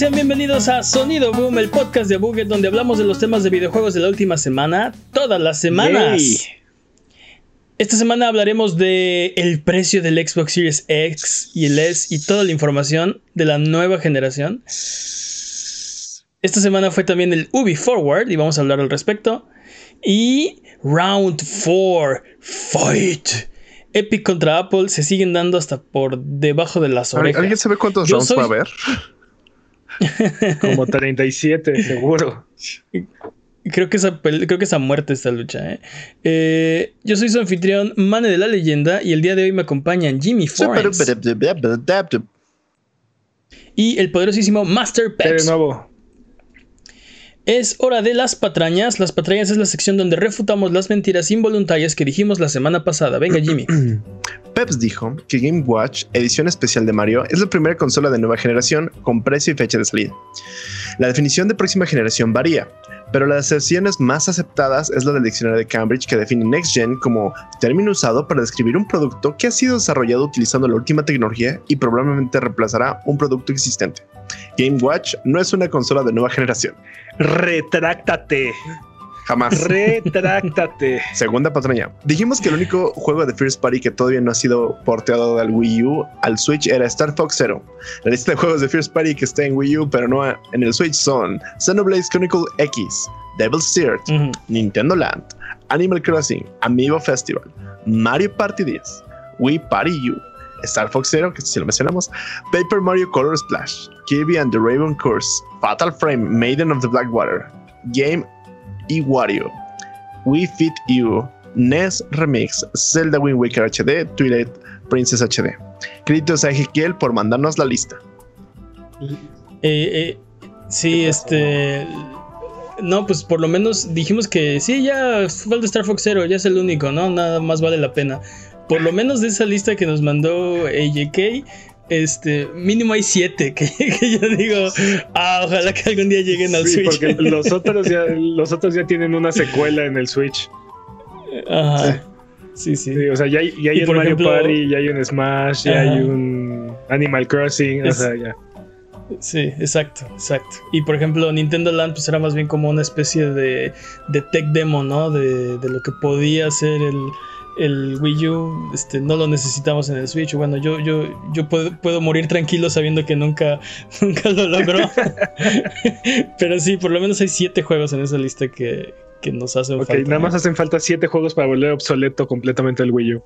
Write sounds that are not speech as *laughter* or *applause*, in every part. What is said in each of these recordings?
Sean bienvenidos a Sonido Boom, el podcast de Buget donde hablamos de los temas de videojuegos de la última semana, todas las semanas. Esta semana hablaremos de el precio del Xbox Series X y el S y toda la información de la nueva generación. Esta semana fue también el Ubi Forward y vamos a hablar al respecto. Y Round 4 Fight. Epic contra Apple se siguen dando hasta por debajo de las orejas. ¿Alguien sabe cuántos rounds va a haber? Como 37, seguro. Creo que, esa, creo que esa muerte esta lucha. ¿eh? ¿eh? yo soy su anfitrión, Mane de la Leyenda, y el día de hoy me acompañan Jimmy Forrest y el poderosísimo Master Peps. De nuevo. Es hora de las patrañas. Las patrañas es la sección donde refutamos las mentiras involuntarias que dijimos la semana pasada. Venga, *clears throat* Jimmy. Peps dijo que Game Watch Edición Especial de Mario es la primera consola de nueva generación con precio y fecha de salida. La definición de próxima generación varía, pero las sesiones más aceptadas es la del diccionario de Cambridge que define Next Gen como término usado para describir un producto que ha sido desarrollado utilizando la última tecnología y probablemente reemplazará un producto existente. Game Watch no es una consola de nueva generación. Retráctate. Jamás. Retráctate. *laughs* Segunda patraña. Dijimos que el único juego de First Party que todavía no ha sido porteado del Wii U al Switch era Star Fox Zero. La lista de juegos de First Party que está en Wii U pero no en el Switch son Xenoblade Chronicle X, Devil's Third, Nintendo Land, Animal Crossing, Amiibo Festival, Mario Party 10, Wii Party U, Star Fox Zero, que si lo mencionamos, Paper Mario Color Splash, Kirby and the Raven Curse, Fatal Frame, Maiden of the Blackwater, Game y Wario, We Fit You, NES Remix, Zelda Wind Waker HD, Twilight Princess HD. Créditos a Ezequiel por mandarnos la lista. Eh, eh, sí, este. No, pues por lo menos dijimos que sí, ya falta Star Fox Zero, ya es el único, ¿no? Nada más vale la pena. Por lo menos de esa lista que nos mandó AJK, este, mínimo hay siete *laughs* que, yo digo, ah, ojalá que algún día lleguen al Switch. Porque *laughs* los otros, ya, los otros ya tienen una secuela en el Switch. Ajá. Sí, sí. o sea, ya hay, ya hay un Mario Party, ya hay un Smash, ya hay un Animal Crossing, o sea, ya. Sí, exacto, exacto. Y por ejemplo, Nintendo Land pues era más bien como una especie de, de tech demo, ¿no? De, de lo que podía ser el, el Wii U este, no lo necesitamos en el Switch. Bueno, yo, yo, yo puedo, puedo morir tranquilo sabiendo que nunca, *laughs* nunca lo logró. *laughs* Pero sí, por lo menos hay siete juegos en esa lista que, que nos hacen falta. Ok, nada más hacen falta siete juegos para volver obsoleto completamente el Wii U.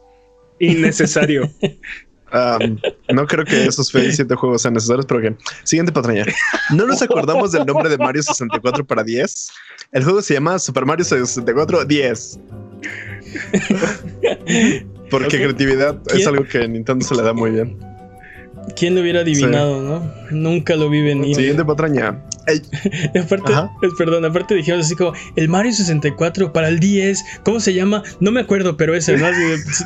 Innecesario. *laughs* no creo que esos siete juegos sean necesarios, pero que siguiente patraña. No nos acordamos del nombre de Mario 64 para 10. El juego se llama Super Mario 64 10. *laughs* Porque creatividad es algo que a Nintendo se le da muy bien. ¿Quién lo hubiera adivinado, no? Nunca lo vi venir. Siguiente patraña. *laughs* aparte, perdón, aparte dijimos así como el Mario 64 para el 10. ¿Cómo se llama? No me acuerdo, pero ese, ¿no?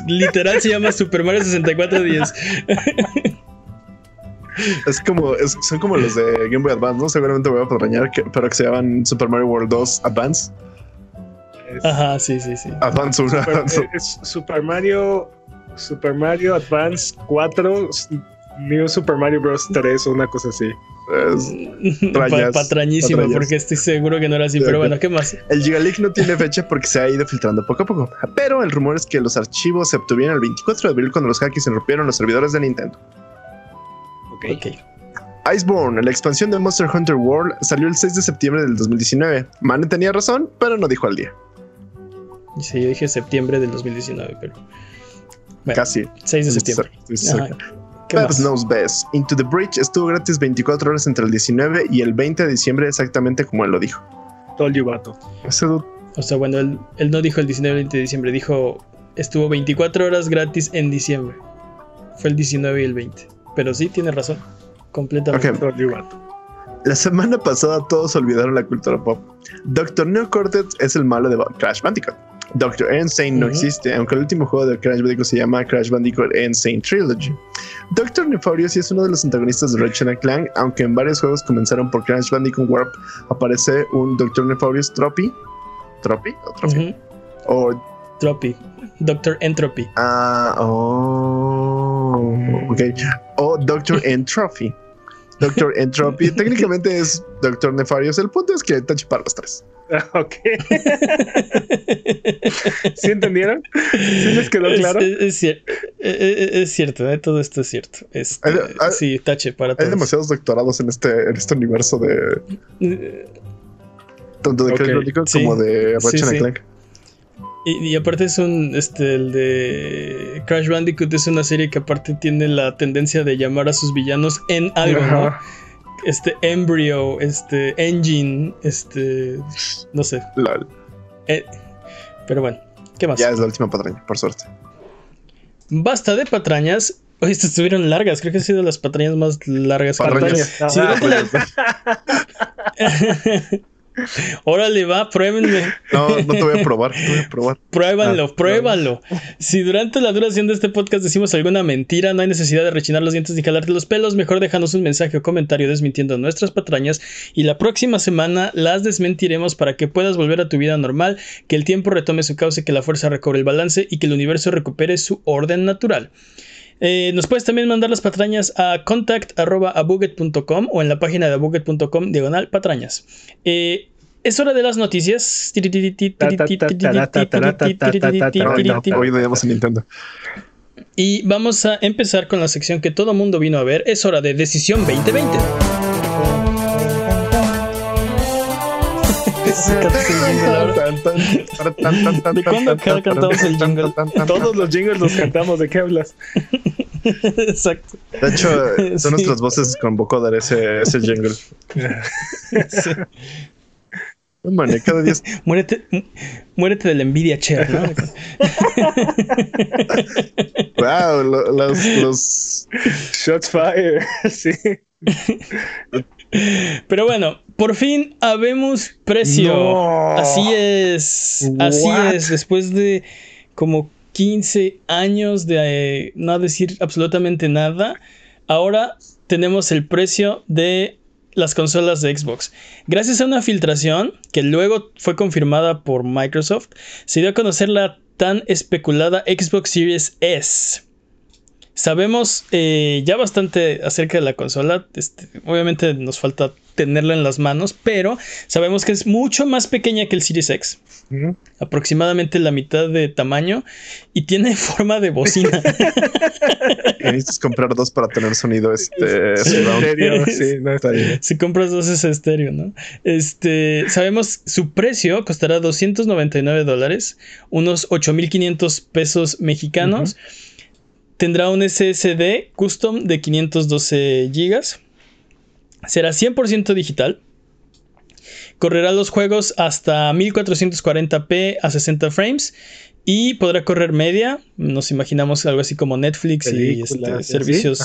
Literal se llama Super Mario 64 10. Es como, son como los de Game Boy Advance, ¿no? Seguramente voy a patrañar, pero que se llaman Super Mario World 2 Advance. Ajá, sí, sí, sí. Advance Super, Es Super Mario. Super Mario Advance 4. New Super Mario Bros. 3 o una cosa así. *laughs* patrañísimo, porque estoy seguro que no era así. pero bueno, ¿qué más? El Gigaleak no tiene fecha porque se ha ido filtrando poco a poco. Pero el rumor es que los archivos se obtuvieron el 24 de abril cuando los hackers rompieron los servidores de Nintendo. Ok. okay. Iceborne, la expansión de Monster Hunter World, salió el 6 de septiembre del 2019. Man tenía razón, pero no dijo al día. Sí, yo dije septiembre del 2019, pero. Casi. 6 de septiembre. Peps Knows Best. Into the Bridge estuvo gratis 24 horas entre el 19 y el 20 de diciembre, exactamente como él lo dijo. Told you, vato. O sea, bueno, él, él no dijo el 19 y el 20 de diciembre, dijo estuvo 24 horas gratis en diciembre. Fue el 19 y el 20. Pero sí, tiene razón. Completamente. Okay. Told you, vato. La semana pasada todos olvidaron la cultura pop. Doctor Neo Cortex es el malo de Crash Bandicoot. Doctor Insane no existe, aunque el último juego de Crash Bandicoot se llama Crash Bandicoot Insane Trilogy. Doctor Nefarious sí es uno de los antagonistas de Ratchet Clank, aunque en varios juegos comenzaron por Crash Bandicoot Warp, aparece un Doctor Nefarious Tropy. ¿Tropy? ¿O Trophy? O Tropy. Doctor Entropy. Ah, oh. Ok. O Doctor *laughs* Entropy Doctor Entropy. *laughs* Técnicamente es Doctor Nefarious. El punto es que está para los tres. *laughs* Ok. ¿Sí entendieron? ¿Sí les quedó claro? Es, es, cierto, ¿eh? todo esto es cierto. Este, sí, tache para todos. Hay demasiados doctorados en este, en este universo de. Tanto de okay. como de Ratchet Clank. Y, aparte es un, este, el de Crash Bandicoot es una serie que aparte tiene la tendencia de llamar a sus villanos en algo, ¿no? Este Embryo, este Engine, este, no sé. Eh, pero bueno, ¿qué más? Ya es la última patraña, por suerte. Basta de patrañas. Oye, estas estuvieron largas, creo que han sido las patrañas más largas. Patrañas. Sí, *laughs* *laughs* Órale, va, pruébenme. No, no te voy a *laughs* probar, te voy a probar. Pruébalo, ah, pruébalo. Si durante la duración de este podcast decimos alguna mentira, no hay necesidad de rechinar los dientes ni jalarte los pelos, mejor déjanos un mensaje o comentario desmintiendo nuestras patrañas y la próxima semana las desmentiremos para que puedas volver a tu vida normal, que el tiempo retome su cauce, que la fuerza recobre el balance y que el universo recupere su orden natural. Eh, nos puedes también mandar las patrañas a contact.abuget.com o en la página de abuget.com diagonal patrañas. Eh, es hora de las noticias. Y vamos a empezar con la sección que todo mundo vino a ver. Es hora de Decisión 2020. ¿De cuándo cantamos el jingle? Todos los jingles los cantamos. ¿De qué hablas? Exacto. De hecho, son nuestras voces con vocoder ese, ese jingle. Sí. Man, cada día. muérete, muérete de la envidia, Cher, ¿no? wow, los, los, Shots fire, *laughs* sí. Pero bueno, por fin habemos precio. Así es. Así es. Después de como 15 años de eh, no decir absolutamente nada, ahora tenemos el precio de las consolas de Xbox. Gracias a una filtración que luego fue confirmada por Microsoft, se dio a conocer la tan especulada Xbox Series S. Sabemos eh, ya bastante acerca de la consola. Este, obviamente nos falta tenerla en las manos, pero sabemos que es mucho más pequeña que el Series X. Aproximadamente la mitad de tamaño y tiene *laughs* forma de bocina. *laughs* Necesitas comprar dos para tener sonido este estéreo. Sí, no Si compras dos es estéreo, ¿no? Este, sabemos su precio costará 299 dólares, unos 8500 pesos mexicanos. Tendrá un SSD custom de 512 GB. Será 100% digital. Correrá los juegos hasta 1440p a 60 frames. Y podrá correr media. Nos imaginamos algo así como Netflix y este, servicios.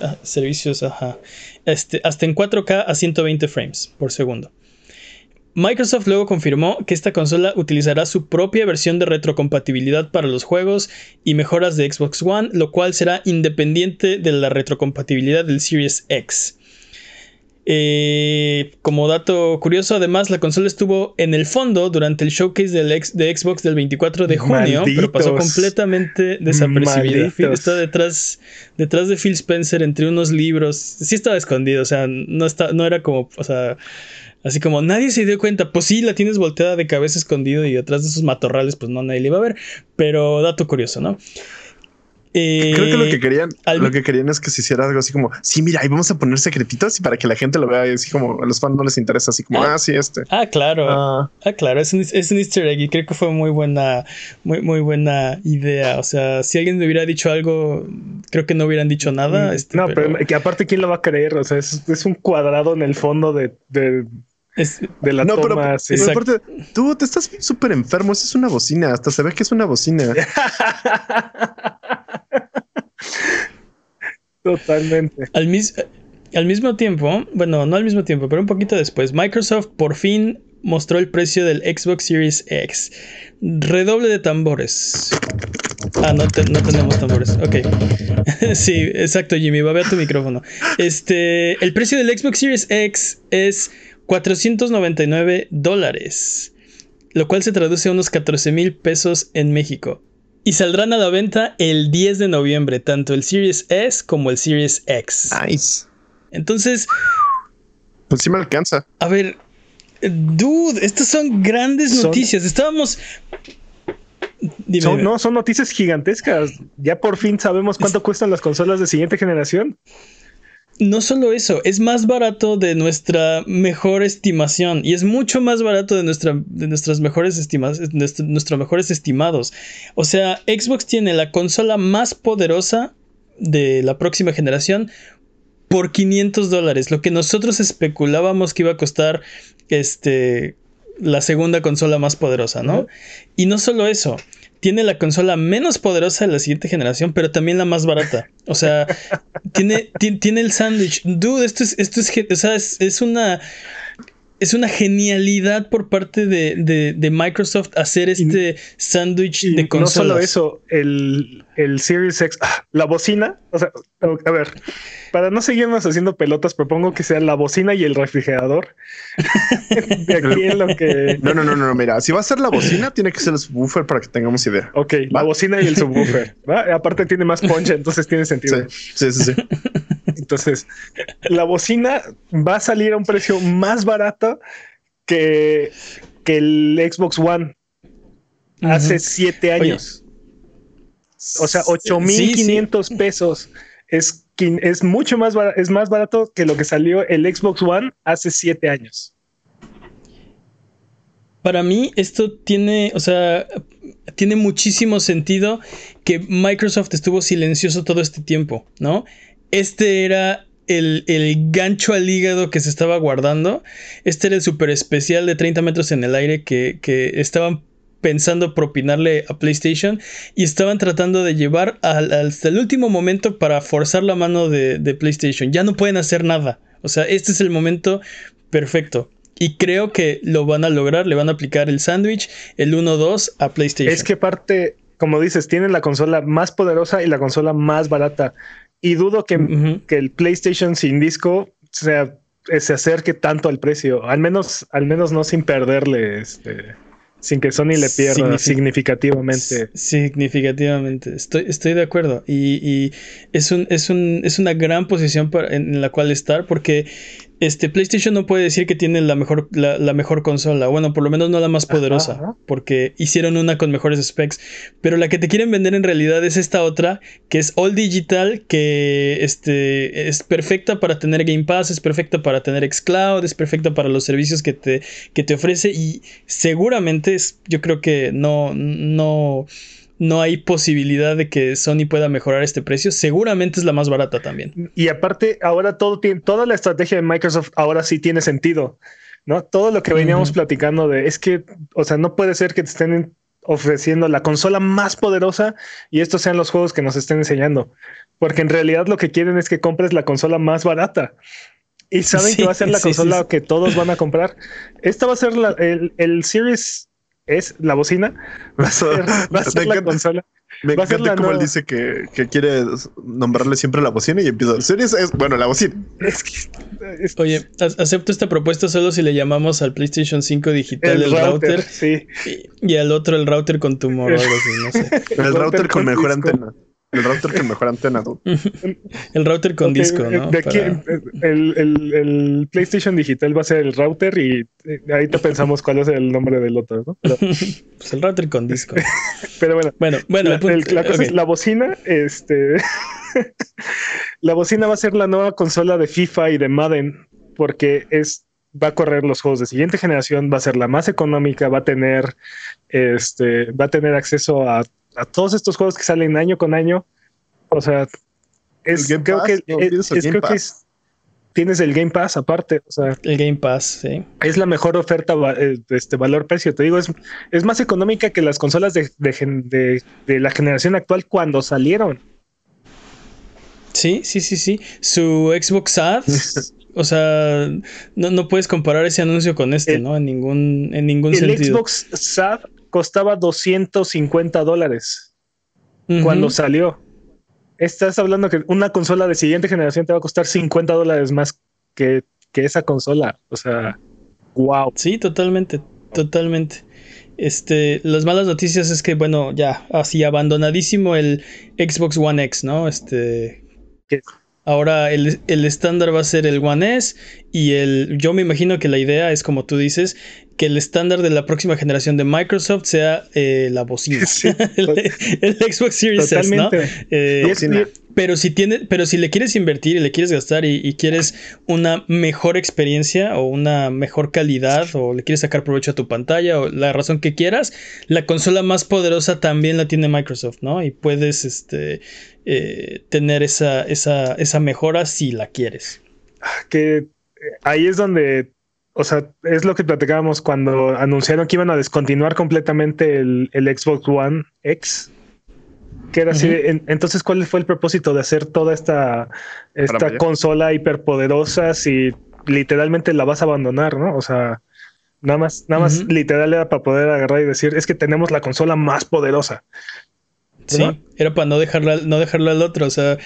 Ah, servicios, ajá. Este, hasta en 4K a 120 frames por segundo. Microsoft luego confirmó que esta consola utilizará su propia versión de retrocompatibilidad para los juegos y mejoras de Xbox One, lo cual será independiente de la retrocompatibilidad del Series X. Eh, como dato curioso, además, la consola estuvo en el fondo durante el showcase del de Xbox del 24 de junio, pero pasó completamente desapercibida. Está detrás, detrás de Phil Spencer entre unos libros. Sí estaba escondido, o sea, no, está, no era como, o sea, Así como nadie se dio cuenta, pues sí, la tienes volteada de cabeza escondido y detrás de esos matorrales, pues no, nadie le iba a ver. Pero dato curioso, ¿no? Creo que lo que querían, lo que querían es que se hiciera algo así como, sí, mira, ahí vamos a poner secretitos y para que la gente lo vea y así como a los fans no les interesa, así como, ah, sí, este. Ah, claro. Ah, ah claro, es un, es un, easter egg y creo que fue muy buena, muy, muy buena idea. O sea, si alguien me hubiera dicho algo, creo que no hubieran dicho nada. Mm, este, no, pero... que aparte, ¿quién lo va a creer? O sea, es, es un cuadrado en el fondo de, de de la no, toma, pero, pero aparte, tú te estás súper enfermo. Esa es una bocina. Hasta se ve que es una bocina. *laughs* Totalmente. Al, al mismo tiempo, bueno, no al mismo tiempo, pero un poquito después, Microsoft por fin mostró el precio del Xbox Series X. Redoble de tambores. Ah, no, no tenemos tambores. Ok. *laughs* sí, exacto, Jimmy. Va a ver tu micrófono. Este, el precio del Xbox Series X es 499 dólares, lo cual se traduce a unos 14 mil pesos en México. Y saldrán a la venta el 10 de noviembre, tanto el Series S como el Series X. Nice. Entonces. Pues sí me alcanza. A ver, dude, estas son grandes noticias. Estábamos. Dime, no, son noticias gigantescas. Ya por fin sabemos cuánto cuestan las consolas de siguiente generación. No solo eso, es más barato de nuestra mejor estimación y es mucho más barato de, nuestra, de nuestras mejores nuestros mejores estimados. O sea, Xbox tiene la consola más poderosa de la próxima generación por 500 dólares, lo que nosotros especulábamos que iba a costar este la segunda consola más poderosa, ¿no? Y no solo eso, tiene la consola menos poderosa de la siguiente generación, pero también la más barata. O sea, *laughs* tiene, tiene, el sándwich. Dude, esto es, esto es, o sea, es una es una genialidad por parte de, Microsoft hacer este sándwich de consolas. No solo eso, el, el Series X, ah, la bocina, o sea, a ver, para no seguirnos haciendo pelotas, propongo que sea la bocina y el refrigerador. *laughs* de aquí en lo que. No, no, no, no, mira, si va a ser la bocina, tiene que ser el subwoofer para que tengamos idea. Ok, la bocina y el subwoofer. Aparte, tiene más poncha, entonces tiene sentido. sí, sí. sí. Entonces, la bocina va a salir a un precio más barato que, que el Xbox One hace siete años. O sea, 8500 pesos. Es, es mucho más barato, es más barato que lo que salió el Xbox One hace siete años. Para mí, esto tiene, o sea, tiene muchísimo sentido que Microsoft estuvo silencioso todo este tiempo, ¿no? este era el, gancho al hígado que se estaba guardando. Este era el super especial de 30 metros en el aire que, estaban pensando propinarle a PlayStation y estaban tratando de llevar hasta el último momento para forzar la mano de, de, PlayStation. Ya no pueden hacer nada. O sea, este es el momento perfecto. Y creo que lo van a lograr, le van a aplicar el sándwich, el 1-2 a PlayStation. Es que parte, como dices, tienen la consola más poderosa y la consola más barata. Y dudo que, que el PlayStation sin disco sea, se acerque tanto al precio, al menos, al menos no sin perderle, este, sin que Sony le pierda significativamente. Significativamente, estoy, estoy de acuerdo. Y, es, un, es, un, es una gran posición en la cual estar porque este, PlayStation no puede decir que tiene la mejor, la, mejor consola. Bueno, por lo menos no la más poderosa. Porque hicieron una con mejores specs. Pero la que te quieren vender en realidad es esta otra. Que es All Digital. Que este, es perfecta para tener Game Pass. Es perfecta para tener Xcloud. Es perfecta para los servicios que te, que te ofrece. Y seguramente es, yo creo que no. no no hay posibilidad de que Sony pueda mejorar este precio. Seguramente es la más barata también. Y aparte, ahora todo tiene, toda la estrategia de Microsoft ahora sí tiene sentido. ¿no? Todo lo que veníamos platicando de es que, o sea, no puede ser que te estén ofreciendo la consola más poderosa y estos sean los juegos que nos estén enseñando. Porque en realidad lo que quieren es que compres la consola más barata. Y saben que va a ser la *laughs* consola que todos van a comprar. Esta va a ser el, el Series es la bocina, *laughs* va a ser, la consola. Me encanta como él dice que, que, quiere nombrarle siempre la bocina y empieza. Series es, bueno, la bocina. Oye, acepto esta propuesta solo si le llamamos al PlayStation 5 digital el, router, y, al otro el router con tumor o algo así, no sé. El, router, con, mejor antena. *laughs* El router con mejor antena. el router con disco, ¿no? De aquí, el, PlayStation digital va a ser el router y eh, ahí te pensamos cuál es el nombre del otro, ¿no? *laughs* pues el router con disco. *laughs* Pero bueno, bueno, bueno la, cosa es la bocina, este, la bocina va a ser la nueva consola de FIFA y de Madden porque es va a correr los juegos de siguiente generación, va a ser la más económica, va a tener este, va a tener acceso a a todos estos juegos que salen año con año. O sea, es, creo, que, es, tienes el Game Pass aparte. O sea, el Game Pass, sí. Es la mejor oferta de este valor-precio. Te digo, es, es más económica que las consolas de, de, la generación actual cuando salieron. Sí, sí, sí, sí. Su Xbox Ads. *laughs* o sea, no, no, puedes comparar ese anuncio con este, ¿no? En ningún, en ningún sentido. El Xbox SAD costaba 250 dólares cuando salió. Estás hablando que una consola de siguiente generación te va a costar 50 dólares más que, esa consola. O sea, wow. Sí, totalmente, totalmente. Este, las malas noticias es que, bueno, ya, así abandonadísimo el Xbox One X, ¿no? Este. Ahora el, estándar va a ser el One S y el. Yo me imagino que la idea es, como tú dices, que el estándar de la próxima generación de Microsoft sea eh, la bocina. *laughs* *laughs* el, Xbox Series S, ¿no? Eh, pero si tiene, pero si le quieres invertir y le quieres gastar y, quieres una mejor experiencia o una mejor calidad o le quieres sacar provecho a tu pantalla o la razón que quieras, la consola más poderosa también la tiene Microsoft, ¿no? Y puedes este, eh, tener esa, esa, esa mejora si la quieres. Que ahí es donde o sea, es lo que platicábamos cuando anunciaron que iban a descontinuar completamente el, Xbox One X. Que era así. entonces, ¿cuál fue el propósito de hacer toda esta, esta consola hiperpoderosa si literalmente la vas a abandonar, no? O sea, nada más, nada más literal era para poder agarrar y decir, es que tenemos la consola más poderosa. Sí, era para no dejarla, no dejarla al otro, o sea,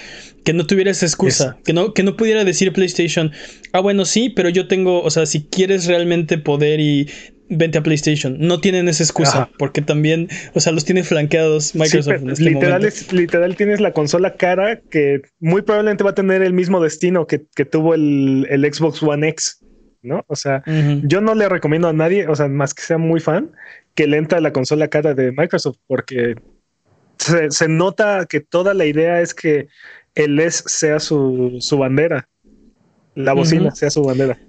que no tuviera esa excusa, que no, que no pudiera decir PlayStation, ah, bueno, sí, pero yo tengo, o sea, si quieres realmente poder y vente a PlayStation, no tienen esa excusa, porque también, o sea, los tiene flanqueados Microsoft en este literal, Es, literal tienes la consola cara que muy probablemente va a tener el mismo destino que, tuvo el, Xbox One X. ¿no? O sea, yo no le recomiendo a nadie, o sea, más que sea muy fan, que le entra la consola cara de Microsoft, porque se, nota que toda la idea es que el S sea su, bandera, la bocina sea su bandera.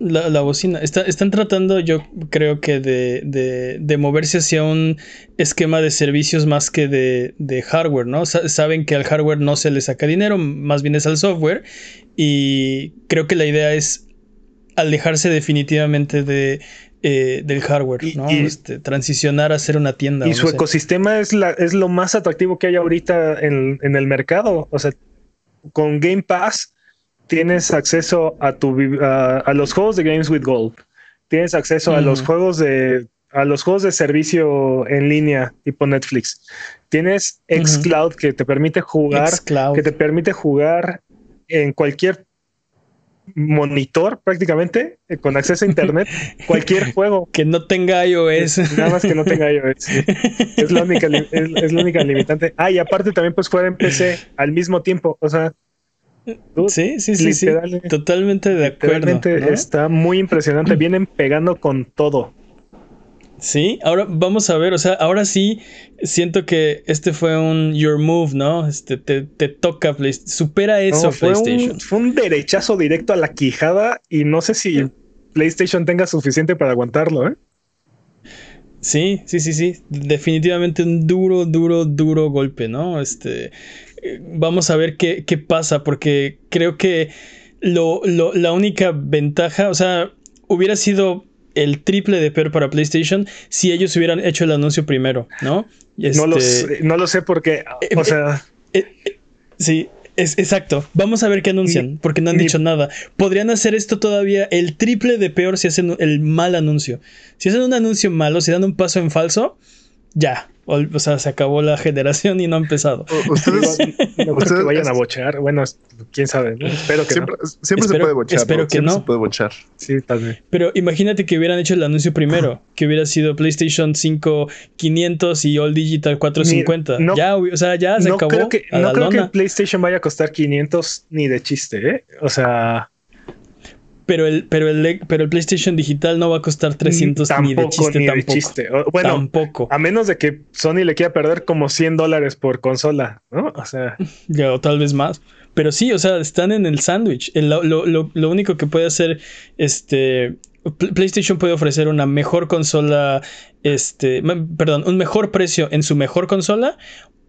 La, bocina. están tratando, yo creo que de, moverse hacia un esquema de servicios más que de, hardware, ¿no? saben que al hardware no se le saca dinero, más bien es al software. Y creo que la idea es alejarse definitivamente de, eh, del hardware, ¿no? Este, transicionar a ser una tienda. Y su ecosistema es, la, es lo más atractivo que hay ahorita en, el mercado. O sea, con Game Pass tienes acceso a, tu, a, los juegos de Games with Gold. Tienes acceso a los juegos de a los juegos de servicio en línea tipo Netflix. Tienes xCloud que te permite jugar, que te permite jugar en cualquier monitor prácticamente eh, con acceso a internet *laughs* cualquier juego. Que no tenga iOS. Nada más que no tenga iOS *laughs* es, la única es, la única limitante. Ah y aparte también puedes jugar en PC al mismo tiempo o sea sí sí sí, sí. totalmente de acuerdo está muy impresionante *clears throat* vienen pegando con todo Sí, ahora vamos a ver, o sea, ahora sí siento que este fue un your move, ¿no? Este te, toca supera eso PlayStation. fue un derechazo directo a la quijada y no sé si PlayStation tenga suficiente para aguantarlo, ¿eh? Sí, sí, sí, sí, definitivamente un duro, duro, duro golpe, ¿no? Este, vamos a ver qué, qué pasa, porque creo que lo, lo, la única ventaja, o sea, hubiera sido el triple de peor para PlayStation si ellos hubieran hecho el anuncio primero, ¿no? No, lo este, sé, no lo sé porque, eh, o sea... Eh, eh, sí, es, exacto. Vamos a ver qué anuncian, porque no han dicho nada. Podrían hacer esto todavía el triple de peor si hacen el mal anuncio. Si hacen un anuncio malo, si dan un paso en falso, ya, o, sea, se acabó la generación y no ha empezado. Ustedes no que vayan a bochar. Bueno, quién sabe. Espero que siempre, siempre se puede bochar. Espero que no. Se puede bochar. Sí, vez. Pero imagínate que hubieran hecho el anuncio primero, que hubiera sido PlayStation 5 500 y All Digital 450. ya, o sea, ya se acabó. Creo que, no creo que PlayStation vaya a costar 500 ni de chiste, ¿eh? O sea pero el, pero el, pero el PlayStation digital no va a costar 300 ni de chiste tampoco. Bueno, tampoco. A menos de que Sony le quiera perder como 100 dólares por consola, ¿no? O sea. *laughs* Ya, o tal vez más. Pero sí, o sea, están en el sándwich. Lo, lo, único que puede hacer este. PlayStation puede ofrecer una mejor consola, este, perdón, un mejor precio en su mejor consola,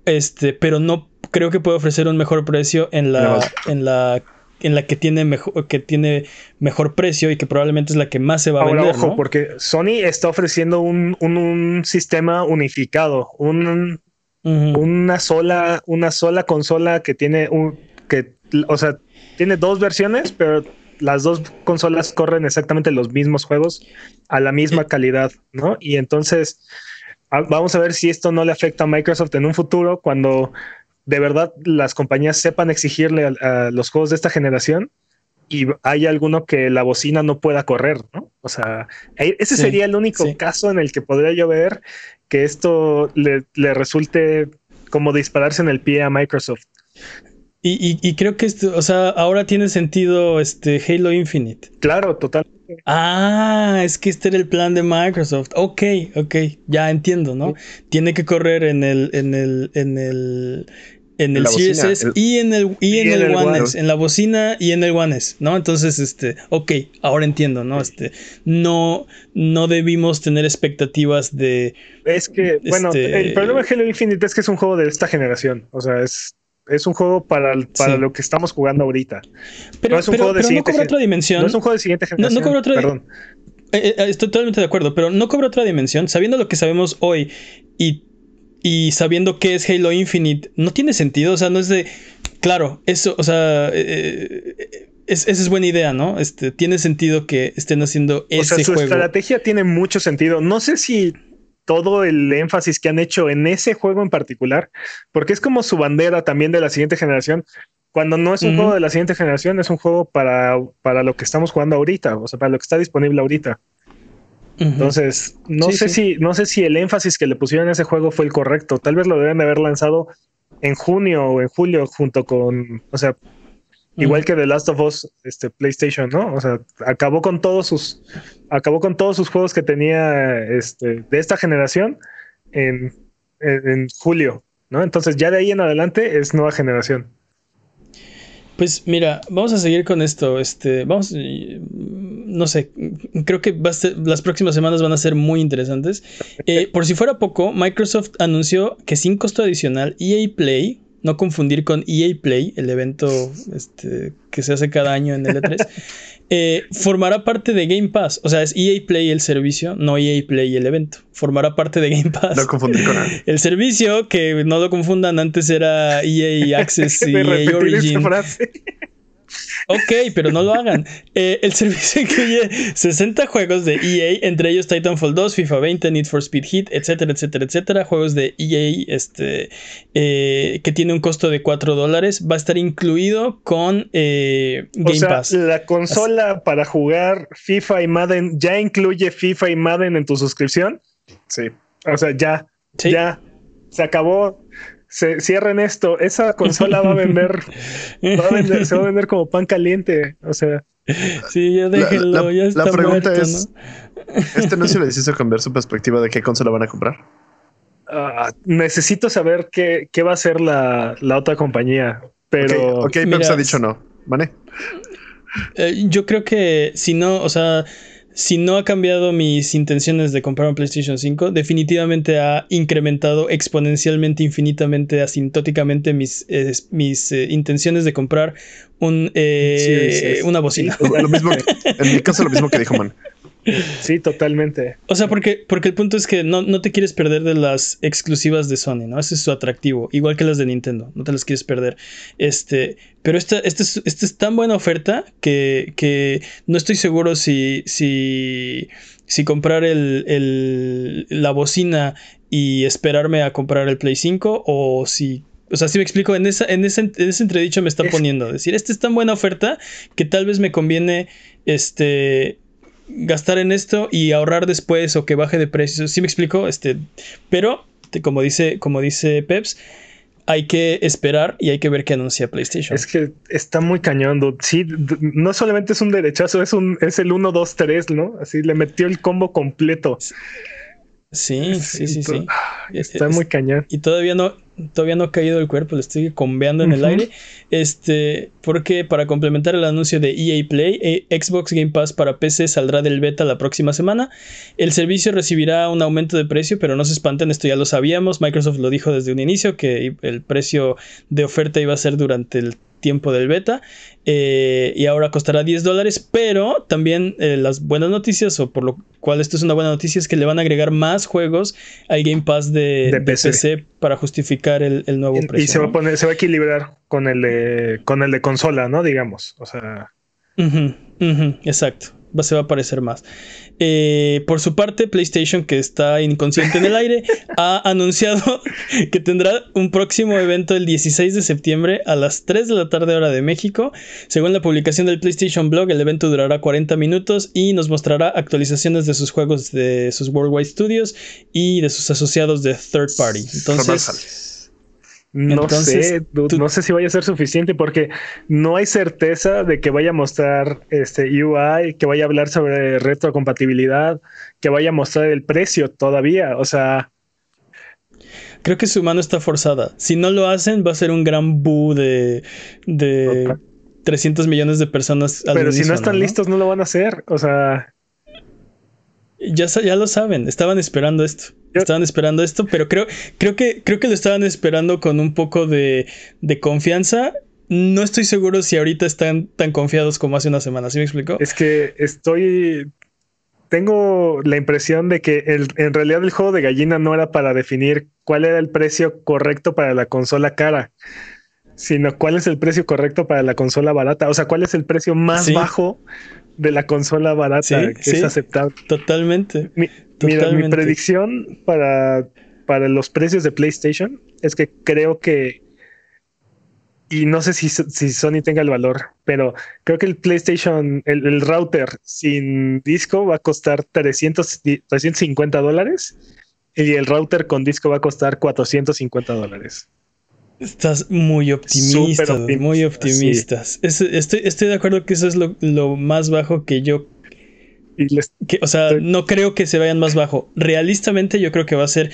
este, pero no creo que puede ofrecer un mejor precio en la, en la en la que tiene mejor, que tiene mejor precio y que probablemente es la que más se va a Ahora, vender. Ojo, porque Sony está ofreciendo un, un, sistema unificado, un, una sola, una sola consola que tiene un, que, o sea, tiene dos versiones, pero las dos consolas corren exactamente los mismos juegos a la misma calidad, ¿no? Y entonces vamos a ver si esto no le afecta a Microsoft en un futuro cuando de verdad las compañías sepan exigirle a, los juegos de esta generación y hay alguno que la bocina no pueda correr, ¿no? O sea, e, ese sería el único caso en el que podría yo ver que esto le, resulte como dispararse en el pie a Microsoft. Y, creo que esto, o sea, ahora tiene sentido este Halo Infinite. Claro, total. Ah, es que este era el plan de Microsoft. Ok, ok, ya entiendo, ¿no? Tiene que correr en el, en el, en el, en el Series y en el, y, en, el, One S, en la bocina y en el One S, ¿no? Entonces, este, ok, ahora entiendo, ¿no? Este, no, no debimos tener expectativas de. Es que, bueno, este, el problema de Halo Infinite es que es un juego de esta generación. O sea, es es un juego para, para lo que estamos jugando ahorita. Pero, no es un juego de no cobra otra dimensión. No es un juego de siguiente generación. No, cobra otra Perdón. Eh, eh, estoy totalmente de acuerdo, pero no cobra otra dimensión. Sabiendo lo que sabemos hoy y, y sabiendo qué es Halo Infinite, no tiene sentido. O sea, no es de. Claro, eso, o sea. Eh, esa es buena idea, ¿no? Este, tiene sentido que estén haciendo ese o sea, su estrategia tiene mucho sentido. No sé si todo el énfasis que han hecho en ese juego en particular, porque es como su bandera también de la siguiente generación. Cuando no es un juego de la siguiente generación, es un juego para, para lo que estamos jugando ahorita, o sea, para lo que está disponible ahorita. Entonces, no sé si, no sé si el énfasis que le pusieron a ese juego fue el correcto. Tal vez lo deben de haber lanzado en junio o en julio junto con, o sea, Igual que The Last of Us, este PlayStation, ¿no? O sea, acabó con todos sus, acabó con todos sus juegos que tenía este, de esta generación en, en, julio, ¿no? Entonces ya de ahí en adelante es nueva generación. Pues mira, vamos a seguir con esto. Este, vamos, no sé, creo que las próximas semanas van a ser muy interesantes. *laughs* Eh, por si fuera poco, Microsoft anunció que sin costo adicional EA Play no confundir con EA Play, el evento *laughs* este, que se hace cada año en el E3, eh, formará parte de Game Pass. O sea, es EA Play el servicio, no EA Play el evento. Formará parte de Game Pass. No confundir con *laughs* nadie. El servicio, que no lo confundan, antes era EA *laughs* Access y EA Origin. Ok, pero no lo hagan. Eh, el servicio *laughs* incluye 60 juegos de EA, entre ellos Titanfall 2, FIFA 20, Need for Speed Heat, etcétera, etcétera, etcétera. Juegos de EA este, eh, que tiene un costo de 4 dólares. Va a estar incluido con eh, Game o sea, Pass. La consola para jugar FIFA y Madden ya incluye FIFA y Madden en tu suscripción. Sí. O sea, ya. Ya. Se acabó se cierren esto, esa consola va a vender, va a vender, se va a vender como pan caliente, o sea. Sí, ya déjenlo, la, ya está La pregunta es, ¿este no se les hizo cambiar su perspectiva de qué consola van a comprar? Uh, necesito saber qué, qué, va a ser la, la otra compañía, pero... Ok, okay Mira, ha dicho no, ¿vale? Eh, yo creo que si no, o sea si no ha cambiado mis intenciones de comprar un PlayStation 5, definitivamente ha incrementado exponencialmente, infinitamente, asintóticamente mis, eh, mis eh, intenciones de comprar un, eh, una bocina. Lo mismo, en mi caso, lo mismo que dijo Man. Sí, totalmente. O sea, porque, porque el punto es que no, no, te quieres perder de las exclusivas de Sony, ¿no? Ese es su atractivo. Igual que las de Nintendo, no te las quieres perder. Este, pero esta, esta, es, esta es tan buena oferta que, que no estoy seguro si, si, si comprar el, el, la bocina y esperarme a comprar el Play 5 o si o sea, si me explico, en, esa, en, ese, en ese entredicho me está poniendo. Decir, esta es tan buena oferta que tal vez me conviene este, gastar en esto y ahorrar después o que baje de precio. ¿Sí me explico? Este, pero, como dice, como dice Peps, hay que esperar y hay que ver qué anuncia PlayStation. Es que está muy cañón, Sí, no solamente es un derechazo, es un es el 1 2 3, ¿no? Así le metió el combo completo. Sí, sí, sí, sí. Está muy cañón. Y todavía no todavía no ha caído el cuerpo, le estoy combeando en el aire. Este, porque para complementar el anuncio de EA Play, eh, Xbox Game Pass para PC saldrá del beta la próxima semana. El servicio recibirá un aumento de precio, pero no se espanten, esto ya lo sabíamos. Microsoft lo dijo desde un inicio que el precio de oferta iba a ser durante el tiempo del beta eh, y ahora costará 10 dólares, pero también eh, las buenas noticias, o por lo cual esto es una buena noticia, es que le van a agregar más juegos al Game Pass de, PC. para justificar el, nuevo precio. Y se va a poner, se va a equilibrar con el de, con el de consola, ¿no? Digamos, o sea. exacto se va a aparecer más. Eh, por su parte, PlayStation, que está inconsciente en el aire, *laughs* ha anunciado que tendrá un próximo evento el 16 de septiembre a las 3 de la tarde hora de México. Según la publicación del PlayStation Blog, el evento durará 40 minutos y nos mostrará actualizaciones de sus juegos de sus Worldwide Studios y de sus asociados de third party. Entonces... No sé, no sé si vaya a ser suficiente porque no hay certeza de que vaya a mostrar este UI, que vaya a hablar sobre retrocompatibilidad, que vaya a mostrar el precio todavía. O sea, creo que su mano está forzada. Si no lo hacen, va a ser un gran boo de, de 300 millones de personas. Pero si no están listos, no lo van a hacer. O sea, ya, ya lo saben, estaban esperando esto. Estaban esperando esto, pero creo, creo, que, creo que lo estaban esperando con un poco de, de confianza. No estoy seguro si ahorita están tan confiados como hace una semana. ¿Sí me explico? Es que estoy. Tengo la impresión de que el, en realidad el juego de gallina no era para definir cuál era el precio correcto para la consola cara, sino cuál es el precio correcto para la consola barata. O sea, cuál es el precio más bajo de la consola barata que es aceptable. Totalmente. Mira, mi predicción para, para los precios de PlayStation es que creo que, y no sé si, si Sony tenga el valor, pero creo que el PlayStation, el, router sin disco va a costar 300, 350 dólares y el router con disco va a costar 450 dólares. Estás muy optimista, muy optimistas. estoy, estoy de acuerdo que eso es lo, lo más bajo que yo que, o sea, no creo que se vayan más bajo. Realistamente, yo creo que va a ser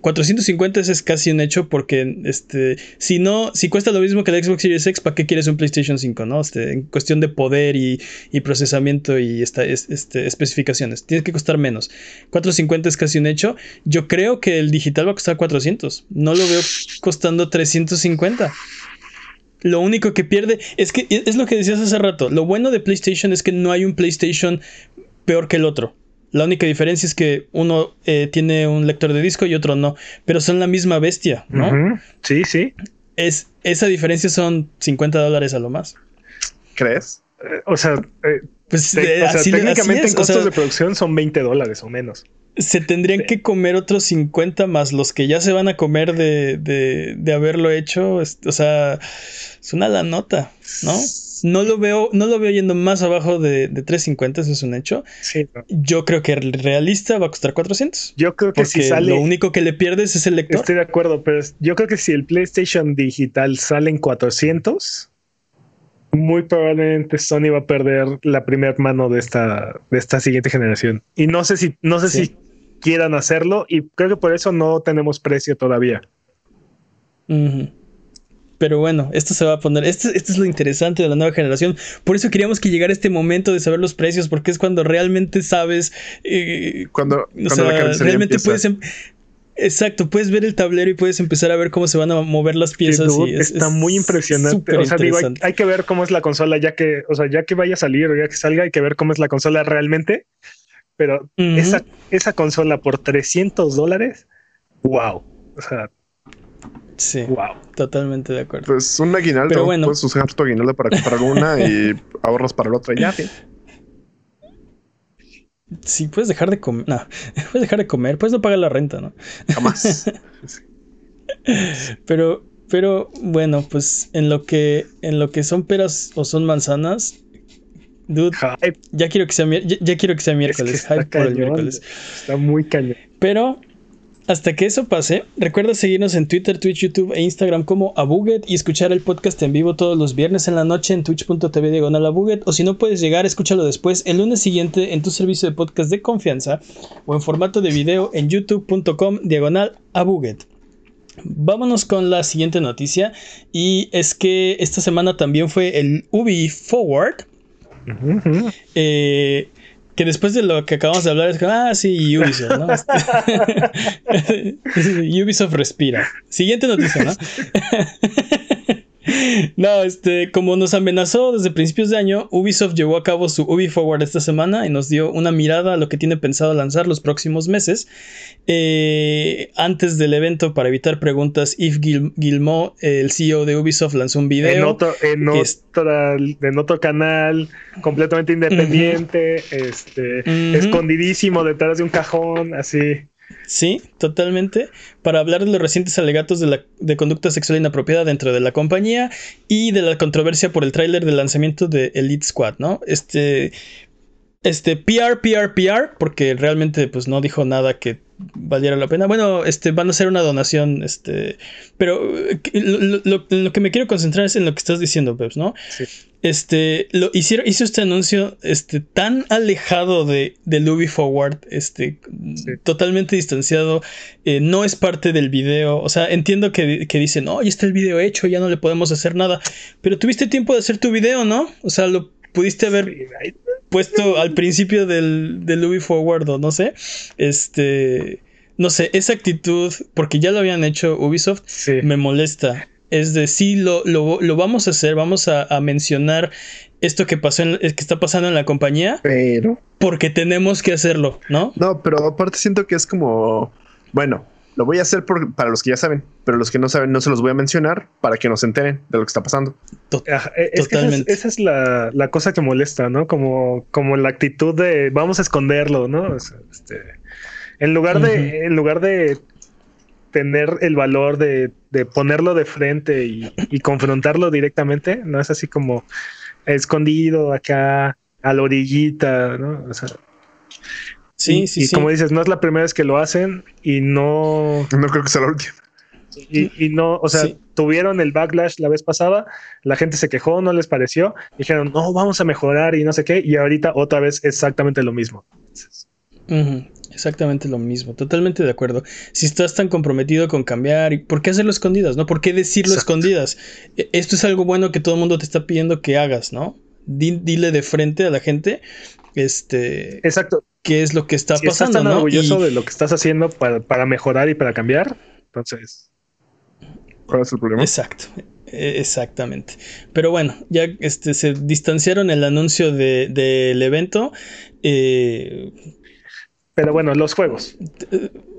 450. Eh, ese es casi un hecho porque este, si no, si cuesta lo mismo que el Xbox Series X, ¿para qué quieres un PlayStation 5? ¿no? Este, en cuestión de poder y, procesamiento y esta, este, especificaciones, tiene que costar menos. 450 es casi un hecho. Yo creo que el digital va a costar 400. No lo veo costando 350. Lo único que pierde es que es lo que decías hace rato. Lo bueno de PlayStation es que no hay un PlayStation peor que el otro. La única diferencia es que uno eh, tiene un lector de disco y otro no, pero son la misma bestia, ¿no? Sí, sí. Es, esa diferencia son 50 dólares a lo más. ¿Crees? Eh, o sea, eh, pues, técnicamente en costos de producción son 20 dólares o menos se tendrían que comer otros 50 más los que ya se van a comer de, de, de haberlo hecho. O sea, es una la nota, ¿no? No lo veo, no lo veo yendo más abajo de, de 350, eso es un hecho. Sí, Yo creo que el realista va a costar 400. Yo creo que si sale. Lo único que le pierdes es el lector. Estoy de acuerdo, pero yo creo que si el PlayStation digital sale en 400, muy probablemente Sony va a perder la primera mano de esta, de esta siguiente generación. Y no sé si, no sé si quieran hacerlo y creo que por eso no tenemos precio todavía. Pero bueno, esto se va a poner, esto, esto, es lo interesante de la nueva generación. Por eso queríamos que llegara este momento de saber los precios, porque es cuando realmente sabes... Eh, cuando, realmente puedes... Exacto, puedes ver el tablero y puedes empezar a ver cómo se van a mover las piezas. y está muy impresionante. O sea, digo, hay, hay, que ver cómo es la consola, ya que, o sea, ya que vaya a salir o ya que salga, hay que ver cómo es la consola realmente pero esa, esa consola por 300 dólares, wow. O sea, sí, wow. Totalmente de acuerdo. Pues un aguinaldo. Pero bueno. Puedes usar tu aguinaldo para comprar una y *laughs* ahorras para la otra ya. Sí, *laughs* puedes dejar de comer. No, *laughs* puedes dejar de comer, puedes no pagar la renta, ¿no? Jamás. *laughs* pero, pero bueno, pues en lo que, en lo que son peras o son manzanas, Dude, ya quiero que sea, ya, quiero que sea miércoles. Está muy cañón. Pero hasta que eso pase, recuerda seguirnos en Twitter, Twitch, YouTube e Instagram como Abuget y escuchar el podcast en vivo todos los viernes en la noche en twitch.tv diagonal Abuget. O si no puedes llegar, escúchalo después el lunes siguiente en tu servicio de podcast de confianza o en formato de video en youtube.com diagonal Abuget. Vámonos con la siguiente noticia y es que esta semana también fue el Ubi Forward. Eh, que después de lo que acabamos de hablar es que, ah, sí, Ubisoft, ¿no? *laughs* *laughs* Ubisoft respira. Siguiente noticia, ¿no? *laughs* No, este, como nos amenazó desde principios de año, Ubisoft llevó a cabo su Ubi Forward esta semana y nos dio una mirada a lo que tiene pensado lanzar los próximos meses. Eh, antes del evento, para evitar preguntas, Yves Guillemot, el CEO de Ubisoft, lanzó un video. En otro, en otro canal, completamente independiente, este, escondidísimo detrás de un cajón, así. Sí, totalmente. Para hablar de los recientes alegatos de, la, de conducta sexual inapropiada dentro de la compañía y de la controversia por el tráiler del lanzamiento de Elite Squad, ¿no? Este. Este, PR, PR, PR, porque realmente pues no dijo nada que valiera la pena. Bueno, este, van a hacer una donación, este, pero lo, que me quiero concentrar es en lo que estás diciendo, Peps, ¿no? Sí. Este, lo hicieron, hizo este anuncio, este, tan alejado de, del Ubi Forward, este, totalmente distanciado, eh, no es parte del video, o sea, entiendo que, que dicen, oh, ya está el video hecho, ya no le podemos hacer nada, pero tuviste tiempo de hacer tu video, ¿no? O sea, lo pudiste haber puesto al principio del, del Ubi Forward o no sé. Este. No sé, esa actitud, porque ya lo habían hecho Ubisoft, me molesta. Es de sí, lo, lo, vamos a hacer, vamos a, mencionar esto que pasó en, que está pasando en la compañía. Pero. Porque tenemos que hacerlo, ¿no? No, pero aparte siento que es como. Bueno, lo voy a hacer para los que ya saben, pero los que no saben no se los voy a mencionar para que nos enteren de lo que está pasando. Eh, Totalmente. esa es, la, cosa que molesta, ¿no? Como, como la actitud de vamos a esconderlo, ¿no? Este, en lugar de, en lugar de tener el valor de, ponerlo de frente y, confrontarlo directamente, no es así como escondido acá a la orillita, ¿no? O sea, Sí, y, sí, y como dices, no es la primera vez que lo hacen y no. No creo que sea la última. Y, no, o sea, tuvieron el backlash la vez pasada, la gente se quejó, no les pareció, dijeron, no, vamos a mejorar y no sé qué, y ahorita otra vez exactamente lo mismo. Exactamente lo mismo, totalmente de acuerdo. Si estás tan comprometido con cambiar, ¿por qué hacerlo escondidas? ¿No? ¿Por qué decirlo escondidas? E, esto es algo bueno que todo el mundo te está pidiendo que hagas, ¿no? dile de frente a la gente. Este. Exacto qué es lo que está pasando. Estás tan orgulloso de lo que estás haciendo para, mejorar y para cambiar. Entonces, ¿cuál es el problema? Exacto. E, exactamente. Pero bueno, ya este, se distanciaron el anuncio del evento. Eh, pero bueno, los juegos.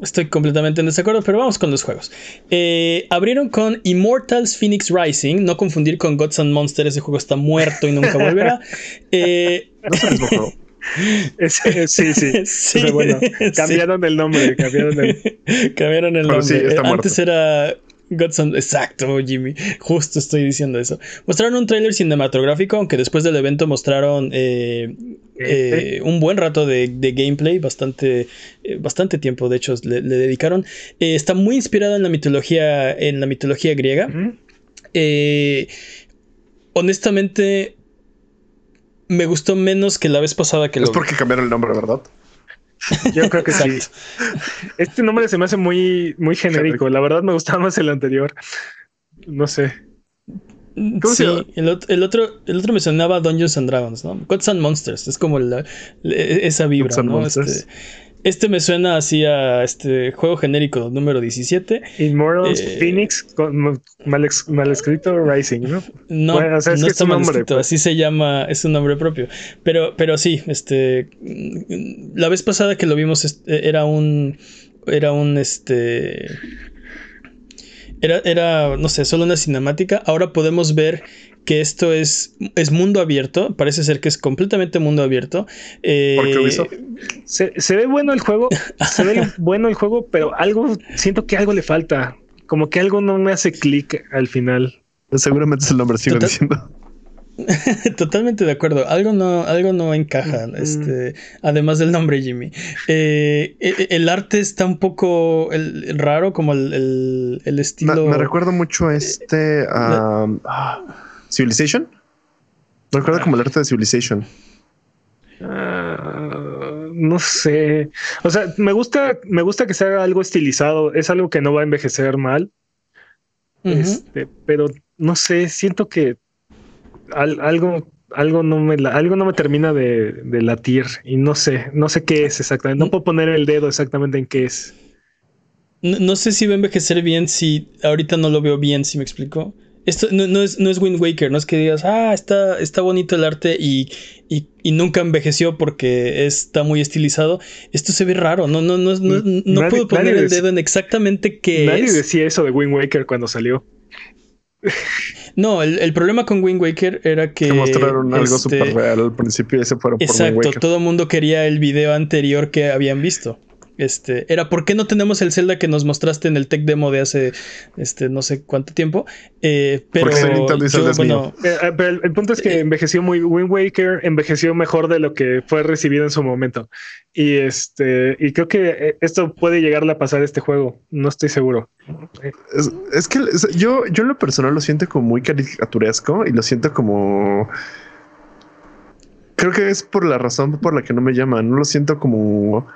Estoy completamente en desacuerdo, pero vamos con los juegos. Eh, abrieron con Immortals Phoenix Rising, no confundir con Gods and Monsters, ese juego está muerto y nunca volverá. *laughs* Eh, no *laughs* sí, *laughs* *laughs* sí. cambiaron el nombre. Cambiaron el, nombre. Antes era Godson. Exacto, Jimmy. Justo estoy diciendo eso. Mostraron un tráiler cinematográfico, aunque después del evento mostraron eh, eh, un buen rato de, gameplay, bastante, eh, bastante tiempo, de hecho, le, dedicaron. está muy inspirado en la mitología, en la mitología griega. honestamente, me gustó menos que la vez pasada que lo. Es porque cambiaron el nombre, ¿verdad? *laughs* Yo creo que sí. Este nombre se me hace muy, muy genérico. La verdad me gustaba más el anterior. No sé. sí, el, otro, el otro me sonaba Dungeons and Dragons, ¿no? Gods and Monsters. Es como esa vibra, ¿no? Este, este me suena así a este juego genérico número 17. Immortals eh, Phoenix, mal, escrito Rising, ¿no? No, no está mal escrito, pues. así se llama, es un nombre propio. Pero, pero sí, este, la vez pasada que lo vimos este, era un, era un, este, era, era, no sé, solo una cinemática. Ahora podemos ver que esto es, es mundo abierto, parece ser que es completamente mundo abierto. Eh, se, se, ve bueno el juego, *laughs* se ve bueno el juego, pero algo, siento que algo le falta, como que algo no me hace clic al final. Seguramente es el nombre, sigo diciendo. *laughs* Totalmente de acuerdo. Algo no, algo no encaja. Este, además del nombre Jimmy. Eh, e, e, el, arte está un poco raro, como el, estilo. Me, recuerdo mucho a este. Civilization. Recuerda como el arte de Civilization. Ah, no sé. O sea, me gusta, me gusta que sea algo estilizado. Es algo que no va a envejecer mal. este, pero no sé, siento que algo, algo no me algo no me termina de, de, latir. Y no sé, no sé qué es exactamente. No puedo poner el dedo exactamente en qué es. No, sé si va a envejecer bien si ahorita no lo veo bien, si me explico. Esto no, es, no es Wind Waker, no es que digas, ah, está, está bonito el arte y, nunca envejeció porque está muy estilizado. Esto se ve raro, no, no, no, no, puedo poner el dedo en exactamente qué nadie decía eso de Wind Waker cuando salió. No, el, problema con Wind Waker era que. mostraron algo este, súper real al principio y se fueron exacto, por Wind Waker. todo el mundo quería el video anterior que habían visto. Este, era ¿por qué no tenemos el Zelda que nos mostraste en el tech demo de hace este no sé cuánto tiempo? Eh, pero, bueno, eh, eh, pero el, punto es que envejeció muy Wind Waker envejeció mejor de lo que fue recibido en su momento. Y este y creo que esto puede llegar a pasar este juego, no estoy seguro. Es, que yo yo en lo personal lo siento como muy caricaturesco y lo siento como creo que es por la razón por la que no me llaman, no lo siento como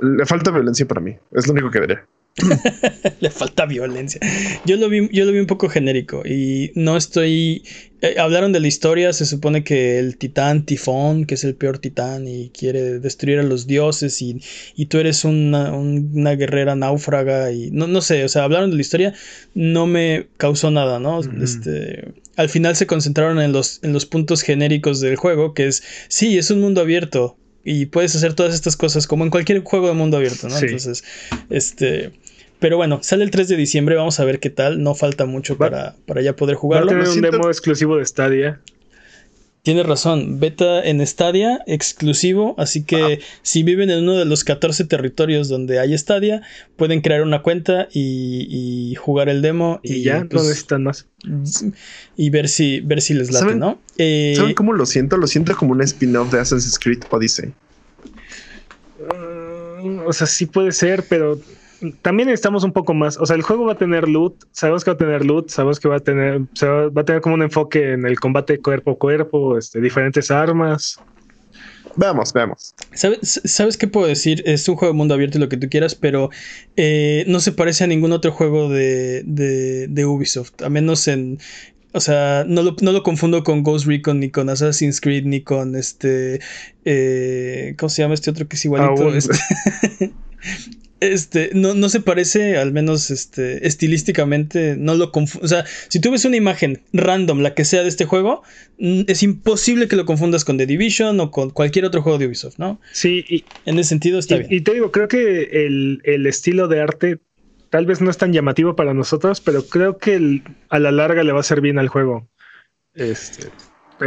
le falta violencia para mí. Es lo único que diré. *laughs* Le falta violencia. Yo lo vi, yo lo vi un poco genérico y no estoy. Eh, hablaron de la historia. Se supone que el titán Tifón, que es el peor titán y quiere destruir a los dioses, y, tú eres una, guerrera náufraga. Y no, no sé, o sea, hablaron de la historia. No me causó nada, ¿no? Este. Al final se concentraron en los, en los puntos genéricos del juego, que es, sí, es un mundo abierto, y puedes hacer todas estas cosas como en cualquier juego de mundo abierto, ¿no? Entonces, este. Pero bueno, sale el 3 de diciembre, vamos a ver qué tal. No falta mucho para, para ya poder jugarlo. Va a tener un demo exclusivo de Stadia. Tienes razón, beta en Stadia, exclusivo, así que si viven en uno de los 14 territorios donde hay Stadia, pueden crear una cuenta y, jugar el demo. Y, ya, no pues, necesitan más. Y ver si, ver si les late, ¿no? Eh, ¿Saben cómo lo siento? Lo siento como un spin-off de Assassin's Creed Odyssey. Mm, o sea, sí puede ser, pero también necesitamos un poco más. O sea, el juego va a tener loot, sabemos que va a tener loot, sabemos que va a tener, va, a tener como un enfoque en el combate cuerpo a cuerpo, este, diferentes armas. Veamos, veamos. ¿Sabes, ¿Sabes qué puedo decir? Es un juego de mundo abierto y lo que tú quieras, pero eh, no se parece a ningún otro juego de, de, Ubisoft, a menos en, o sea, no lo, no lo, confundo con Ghost Recon, ni con Assassin's Creed, ni con este. Eh, ¿Cómo se llama este otro que es igualito? Este, *laughs* este, no, no se parece, al menos este, estilísticamente, no lo O sea, si tú ves una imagen random, la que sea de este juego, es imposible que lo confundas con The Division o con cualquier otro juego de Ubisoft, ¿no? Sí, y, en ese sentido está bien. Y te digo, creo que el, el, estilo de arte tal vez no es tan llamativo para nosotros, pero creo que a la larga le va a ser bien al juego. Este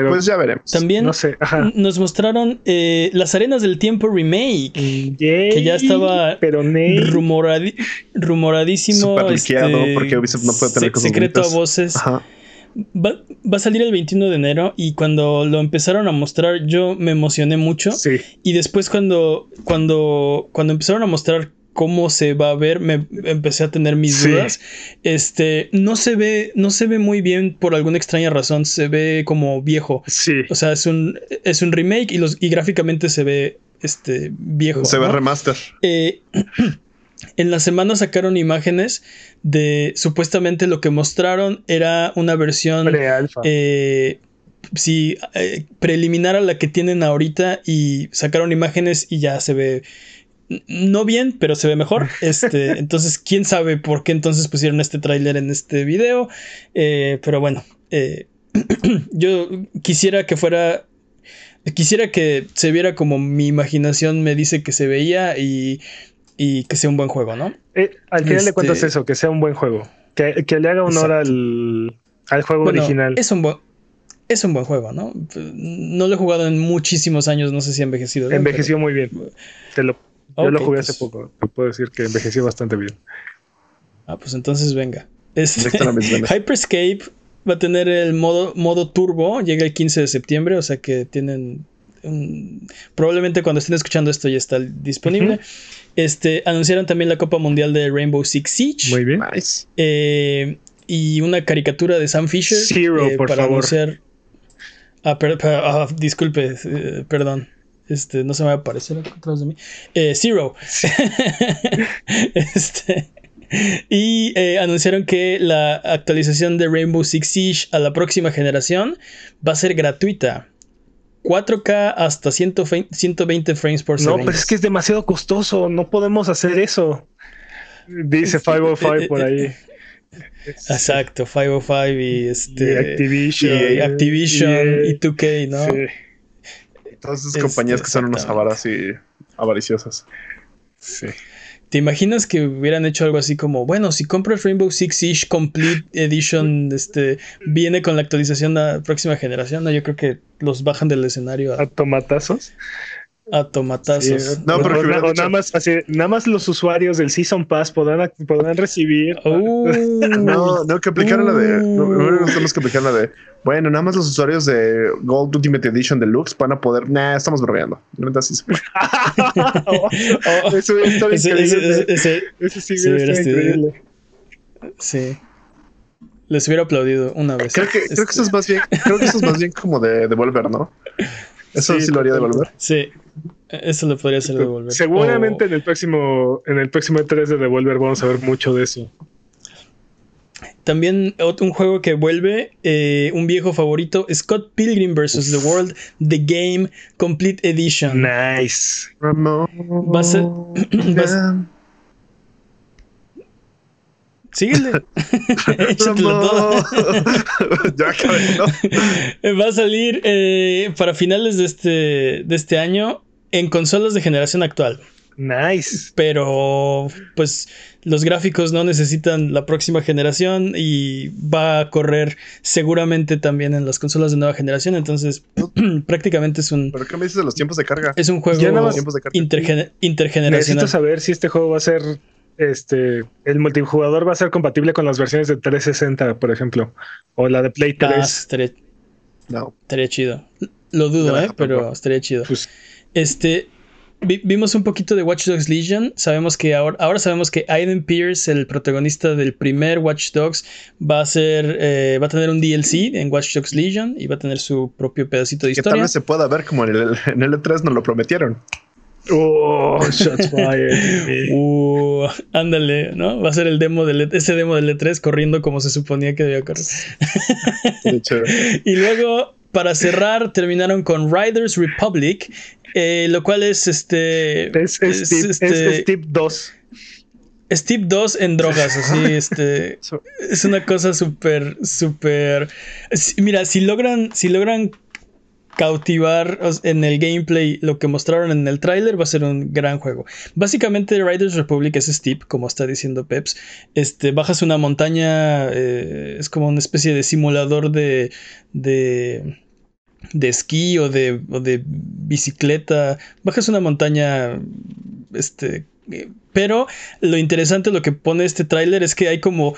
pues ya veremos. También nos mostraron eh, Las Arenas del Tiempo Remake. que ya estaba pero rumoradísimo. Este, porque Ubisoft no puede tener cosas Secreto a voces. Va, a salir el 21 de enero y cuando lo empezaron a mostrar yo me emocioné mucho. Y después cuando, cuando, cuando empezaron a mostrar cómo se va a ver, me empecé a tener mis dudas. Este, no se ve, no se ve muy bien por alguna extraña razón, se ve como viejo. Sí. O sea, es un, es un remake y, los, y gráficamente se ve este, viejo. Se ve remaster. Eh, *clears throat* en la semana sacaron imágenes de supuestamente lo que mostraron era una versión eh, sí, eh, preliminar a la que tienen ahorita y sacaron imágenes y ya se ve no bien, pero se ve mejor. *laughs* Este, entonces, quién sabe por qué entonces pusieron este tráiler en este video. Eh, pero bueno, eh, *clears throat* yo quisiera que fuera. Quisiera que se viera como mi imaginación me dice que se veía y, y que sea un buen juego, ¿no? Eh, al final cuentas, este eso, que sea un buen juego. Que, le haga honor al, al juego original. Es un buen es un buen juego, ¿no? No lo he jugado en muchísimos años, no sé si ha envejecido. Envejeció muy bien. Te lo yo lo jugué hace poco. Te puedo decir que envejeció bastante bien. Ah, pues entonces venga. Este, *laughs* Hyperscape va a tener el modo, modo turbo. Llega el 15 de septiembre. O sea que tienen. probablemente cuando estén escuchando esto ya está disponible. Este, anunciaron también la Copa Mundial de Rainbow Six Siege. Muy bien. Eh, y una caricatura de Sam Fisher. Zero, eh, por para favor. Anunciar... Ah, ah, disculpe, eh, perdón. Este, no se me va a aparecer atrás de mí. Eh, Zero. *laughs* este, y eh, anunciaron que la actualización de Rainbow Six Siege a la próxima generación va a ser gratuita. 4K hasta 120 frames por segundo. No, pero es que es demasiado costoso. No podemos hacer eso. Dice *laughs* 505 este, por ahí. Exacto, 505 y este. Activision. Y Activision y, 2K, ¿no? Sí. Todas esas compañías que son unas avaras y avariciosas. Sí. ¿Te imaginas que hubieran hecho algo así como, bueno, si compras Rainbow Six Siege Complete Edition, este, viene con la actualización de la próxima generación? No, yo creo que los bajan del escenario a, tomatazos. a tomatazos. no, pero nada más así, nada más los usuarios del Season Pass podrán, podrán recibir. Uh. *laughs* no, no, que aplicaron la de. No, no que aplicar la de. Bueno, nada más los usuarios de Gold Ultimate Edition Deluxe van a poder. Nah, estamos bromeando. Así oh, eso ese, increíble. Ese, ese, sí, sí increíble. Sí. Les hubiera aplaudido una vez. Creo que, creo que eso es más bien, creo que eso es más bien como de devolver, ¿no? Eso sí, lo haría devolver. Sí. Eso lo podría hacer devolver. Seguramente en el próximo, en el próximo 3 de Devolver vamos a ver mucho de eso. También un juego que vuelve, eh, un viejo favorito, Scott Pilgrim vs. The World, The Game Complete Edition. Nice. Va a *clears throat* ser. Síguele. *laughs* *laughs* *laughs* Va a salir eh, para finales de este, de este año en consolas de generación actual. Nice. Pero, pues, los gráficos no necesitan la próxima generación y va a correr seguramente también en las consolas de nueva generación. Entonces, *clears throat* prácticamente es un. ¿Pero qué me dices de los tiempos de carga? Es un juego intergeneracional. Necesito saber si este juego va a ser este, el multijugador va a ser compatible con las versiones de 360, por ejemplo, o la de Play 3. Ah, estaría, no. estaría chido. Lo dudo, ¿eh? Pero estaría chido. Pues, este, vimos un poquito de Watch Dogs Legion. Sabemos que ahora, ahora sabemos que Aiden Pierce, el protagonista del primer Watch Dogs, va a ser, eh, va a tener un DLC en Watch Dogs Legion y va a tener su propio pedacito de historia. Que tal vez se pueda ver como en el, en el E3 nos lo prometieron. Oh, *laughs* shots fired. uh, ándale, ¿no? Va a ser el demo del e, ese demo del E3 corriendo como se suponía que debía correr. *laughs* y luego, para cerrar, terminaron con Riders Republic, eh, lo cual es este. Es, Steve, 2. Steve 2 en drogas, *laughs* así, este. es una cosa súper, súper. Mira, si logran, si logran cautivar en el gameplay lo que mostraron en el tráiler va a ser un gran juego. Básicamente Riders Republic es steep, como está diciendo Peps. Este, bajas una montaña, eh, es como una especie de simulador de, de, de esquí o de, o de bicicleta. Bajas una montaña, este, eh, pero lo interesante, lo que pone este tráiler es que hay como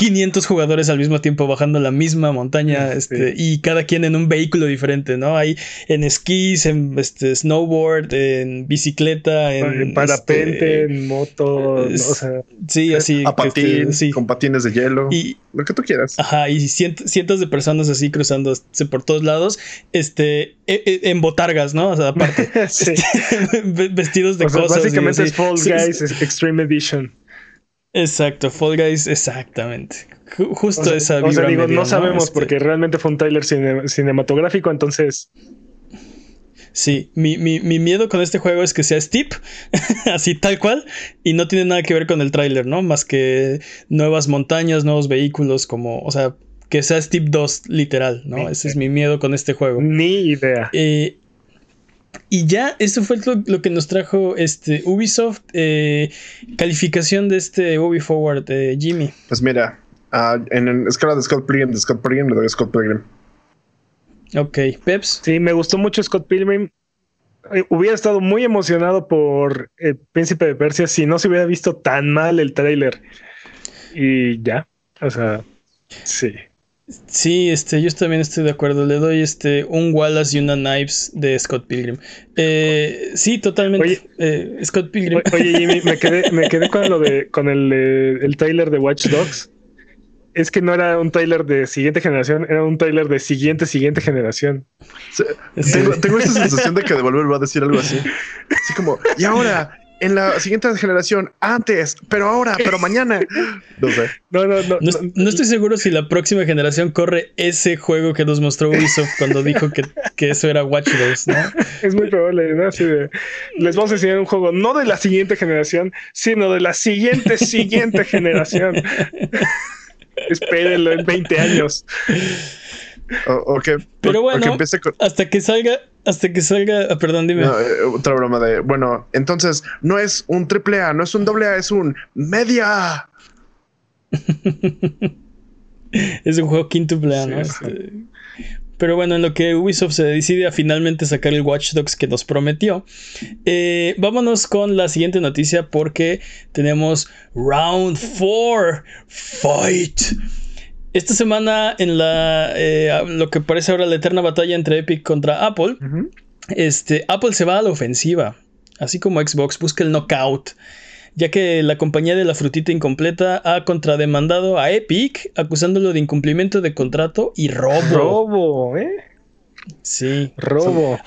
500 jugadores al mismo tiempo bajando la misma montaña este, y cada quien en un vehículo diferente, ¿no? Hay en esquís, en este, snowboard, en bicicleta, en, parapente, este, en moto, o sea, sí, así, a patín, sí. con patines de hielo, y, lo que tú quieras. Ajá, y cientos de personas así cruzándose por todos lados, este, e, e, en botargas, ¿no? O sea, aparte, *laughs* este, *laughs* vestidos de cosas. Básicamente es Fall Guys Extreme Edition. Exacto, Fall Guys, exactamente. Justo esa vibra. O sea, digo, no sabemos este porque realmente fue un trailer cinematográfico, entonces. Sí, mi, mi, mi, miedo con este juego es que sea steep, *laughs* así tal cual, y no tiene nada que ver con el tráiler, ¿no? Más que nuevas montañas, nuevos vehículos, como, o sea, que sea Steep 2 literal, ¿no? Ese es mi miedo con este juego. Ni idea. Eh, y ya, eso fue lo, que nos trajo este Ubisoft. Eh, calificación de este Ubi Forward, eh, Jimmy. Pues mira, uh, en, escala de Scott Pilgrim, de Scott Pilgrim le doy a Scott Pilgrim. Ok, Peps. Sí, me gustó mucho Scott Pilgrim. Eh, hubiera estado muy emocionado por el Príncipe de Persia si no se hubiera visto tan mal el trailer. Y ya, o sea, sí. Sí, este, yo también estoy de acuerdo. Le doy este un Wallace y una Knives de Scott Pilgrim. Eh, sí, totalmente. Eh, Scott Pilgrim. Oye, Jimmy, me quedé, *laughs* me quedé con lo de con el, el trailer de Watch Dogs. Es que no era un trailer de siguiente generación, era un trailer de siguiente, siguiente generación. Tengo, tengo, esa sensación de que Devolver va a decir algo así. Así como, y ahora en la siguiente generación, antes, pero ahora, pero *laughs* mañana. No sé. No, no, no, no, estoy seguro si la próxima generación corre ese juego que nos mostró Ubisoft cuando dijo que, que eso era Watch Dogs, ¿no? Es muy probable, ¿no? Así de, les vamos a enseñar un juego no de la siguiente generación, sino de la siguiente, siguiente generación. *laughs* Espérenlo en 20 años. Pero bueno, hasta que salga, hasta que salga, ah, perdón, dime. Eh, otra broma de, bueno, entonces no es un triple A, no es un doble A, es un media. *laughs* es un juego quintuple A, ¿no? Este, pero bueno, en lo que Ubisoft se decide a finalmente sacar el Watch Dogs que nos prometió, eh, vámonos con la siguiente noticia porque tenemos Round 4 Fight. Esta semana en la eh, lo que parece ahora la eterna batalla entre Epic contra Apple, este, Apple se va a la ofensiva, así como Xbox busca el knockout ya que la compañía de la frutita incompleta ha contrademandado a Epic acusándolo de incumplimiento de contrato y robo. Robo, ¿eh? Sí. Robo.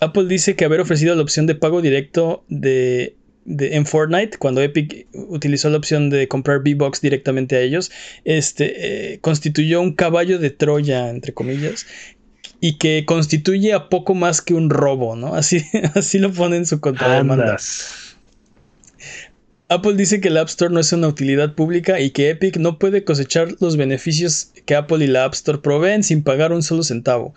Apple, dice que haber ofrecido la opción de pago directo de, en Fortnite, cuando Epic utilizó la opción de comprar V-Box directamente a ellos, este, eh, constituyó un caballo de Troya, entre comillas, y que constituye a poco más que un robo, ¿no? *laughs* Así, así lo pone en su contrademanda. Apple dice que el App Store no es una utilidad pública y que Epic no puede cosechar los beneficios que Apple y la App Store proveen sin pagar un solo centavo.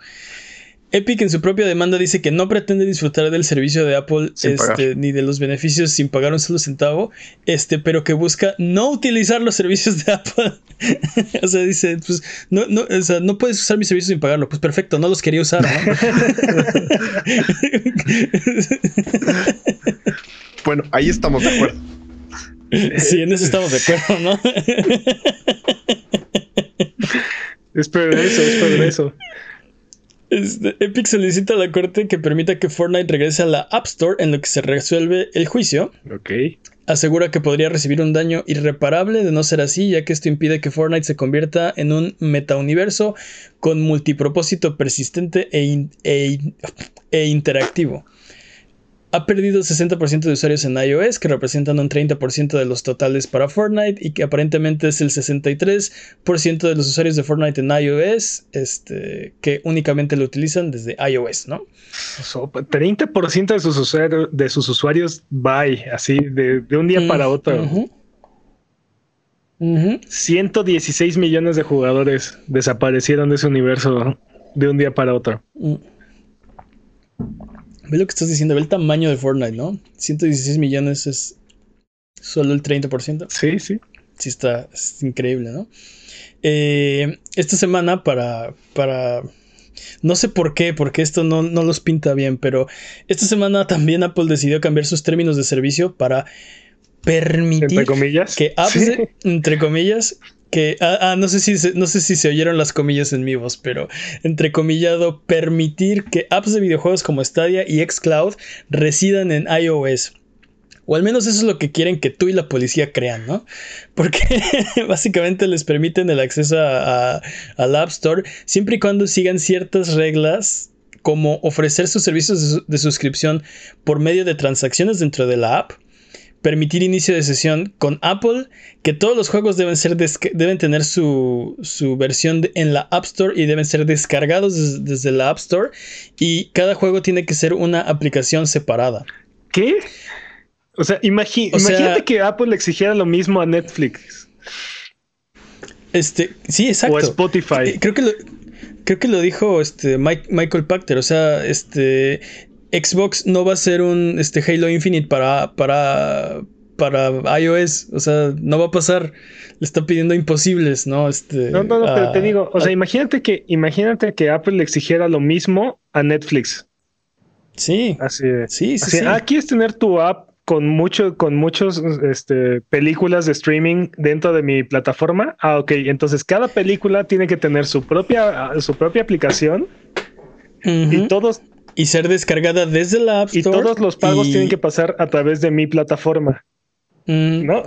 Epic en su propia demanda dice que no pretende disfrutar del servicio de Apple este, ni de los beneficios sin pagar un solo centavo, este, pero que busca no utilizar los servicios de Apple. *laughs* o sea, dice, pues, no, no, o sea, no puedes usar mis servicios sin pagarlo. Pues perfecto, no los quería usar. *laughs* bueno, ahí estamos de acuerdo. *laughs* Sí, en eso estamos de acuerdo, ¿no? es progreso, es progreso. Este, Epic solicita a la corte que permita que Fortnite regrese a la App Store en lo que se resuelve el juicio. Ok. Asegura que podría recibir un daño irreparable de no ser así, ya que esto impide que Fortnite se convierta en un metauniverso con multipropósito persistente e, e, e interactivo ha perdido 60% de usuarios en iOS, que representan un 30% de los totales para Fortnite, y que aparentemente es el 63% de los usuarios de Fortnite en iOS, este, que únicamente lo utilizan desde iOS, ¿no? 30% de sus, usuarios, de sus usuarios, bye, así, de, un día para otro. 116 millones de jugadores desaparecieron de ese universo de un día para otro. Mm. Ve lo que estás diciendo, ve el tamaño de Fortnite, ¿no? 116 millones es solo el 30%. Sí, sí. Sí, está increíble, ¿no? Eh, esta semana para, para... No sé por qué, porque esto no, no los pinta bien, pero esta semana también Apple decidió cambiar sus términos de servicio para permitir que apps, entre comillas, que ah, ah, no sé si se, no sé si se oyeron las comillas en mi voz, pero entrecomillado permitir que apps de videojuegos como Stadia y Xcloud residan en iOS. O al menos eso es lo que quieren que tú y la policía crean, ¿no? *laughs* Porque *laughs* básicamente les permiten el acceso a, al App Store siempre y cuando sigan ciertas reglas como ofrecer sus servicios de suscripción por medio de transacciones dentro de la app permitir inicio de sesión con Apple, que todos los juegos deben, ser deben tener su, versión en la App Store y deben ser descargados desde la App Store y cada juego tiene que ser una aplicación separada. ¿Qué? O sea, imagínate que Apple le exigiera lo mismo a Netflix. Este, sí, exacto. O a Spotify. Eh, creo que lo, creo que lo dijo este Michael Pachter. O sea, este Xbox no va a ser un este, Halo Infinite para, para, para iOS. O sea, no va a pasar. Le está pidiendo imposibles, ¿no? Este, no, no, no, pero te digo, o sea, imagínate que, imagínate que Apple le exigiera lo mismo a Netflix. Sí. Así es. Sí, sí, Ah, ¿quieres tener tu app con mucho, con muchos este, películas de streaming dentro de mi plataforma? Ah, ok. Entonces cada película tiene que tener su propia, su propia aplicación. Y todos, y ser descargada desde la App Store. Y todos los pagos tienen que pasar a través de mi plataforma. Mm. ¿No?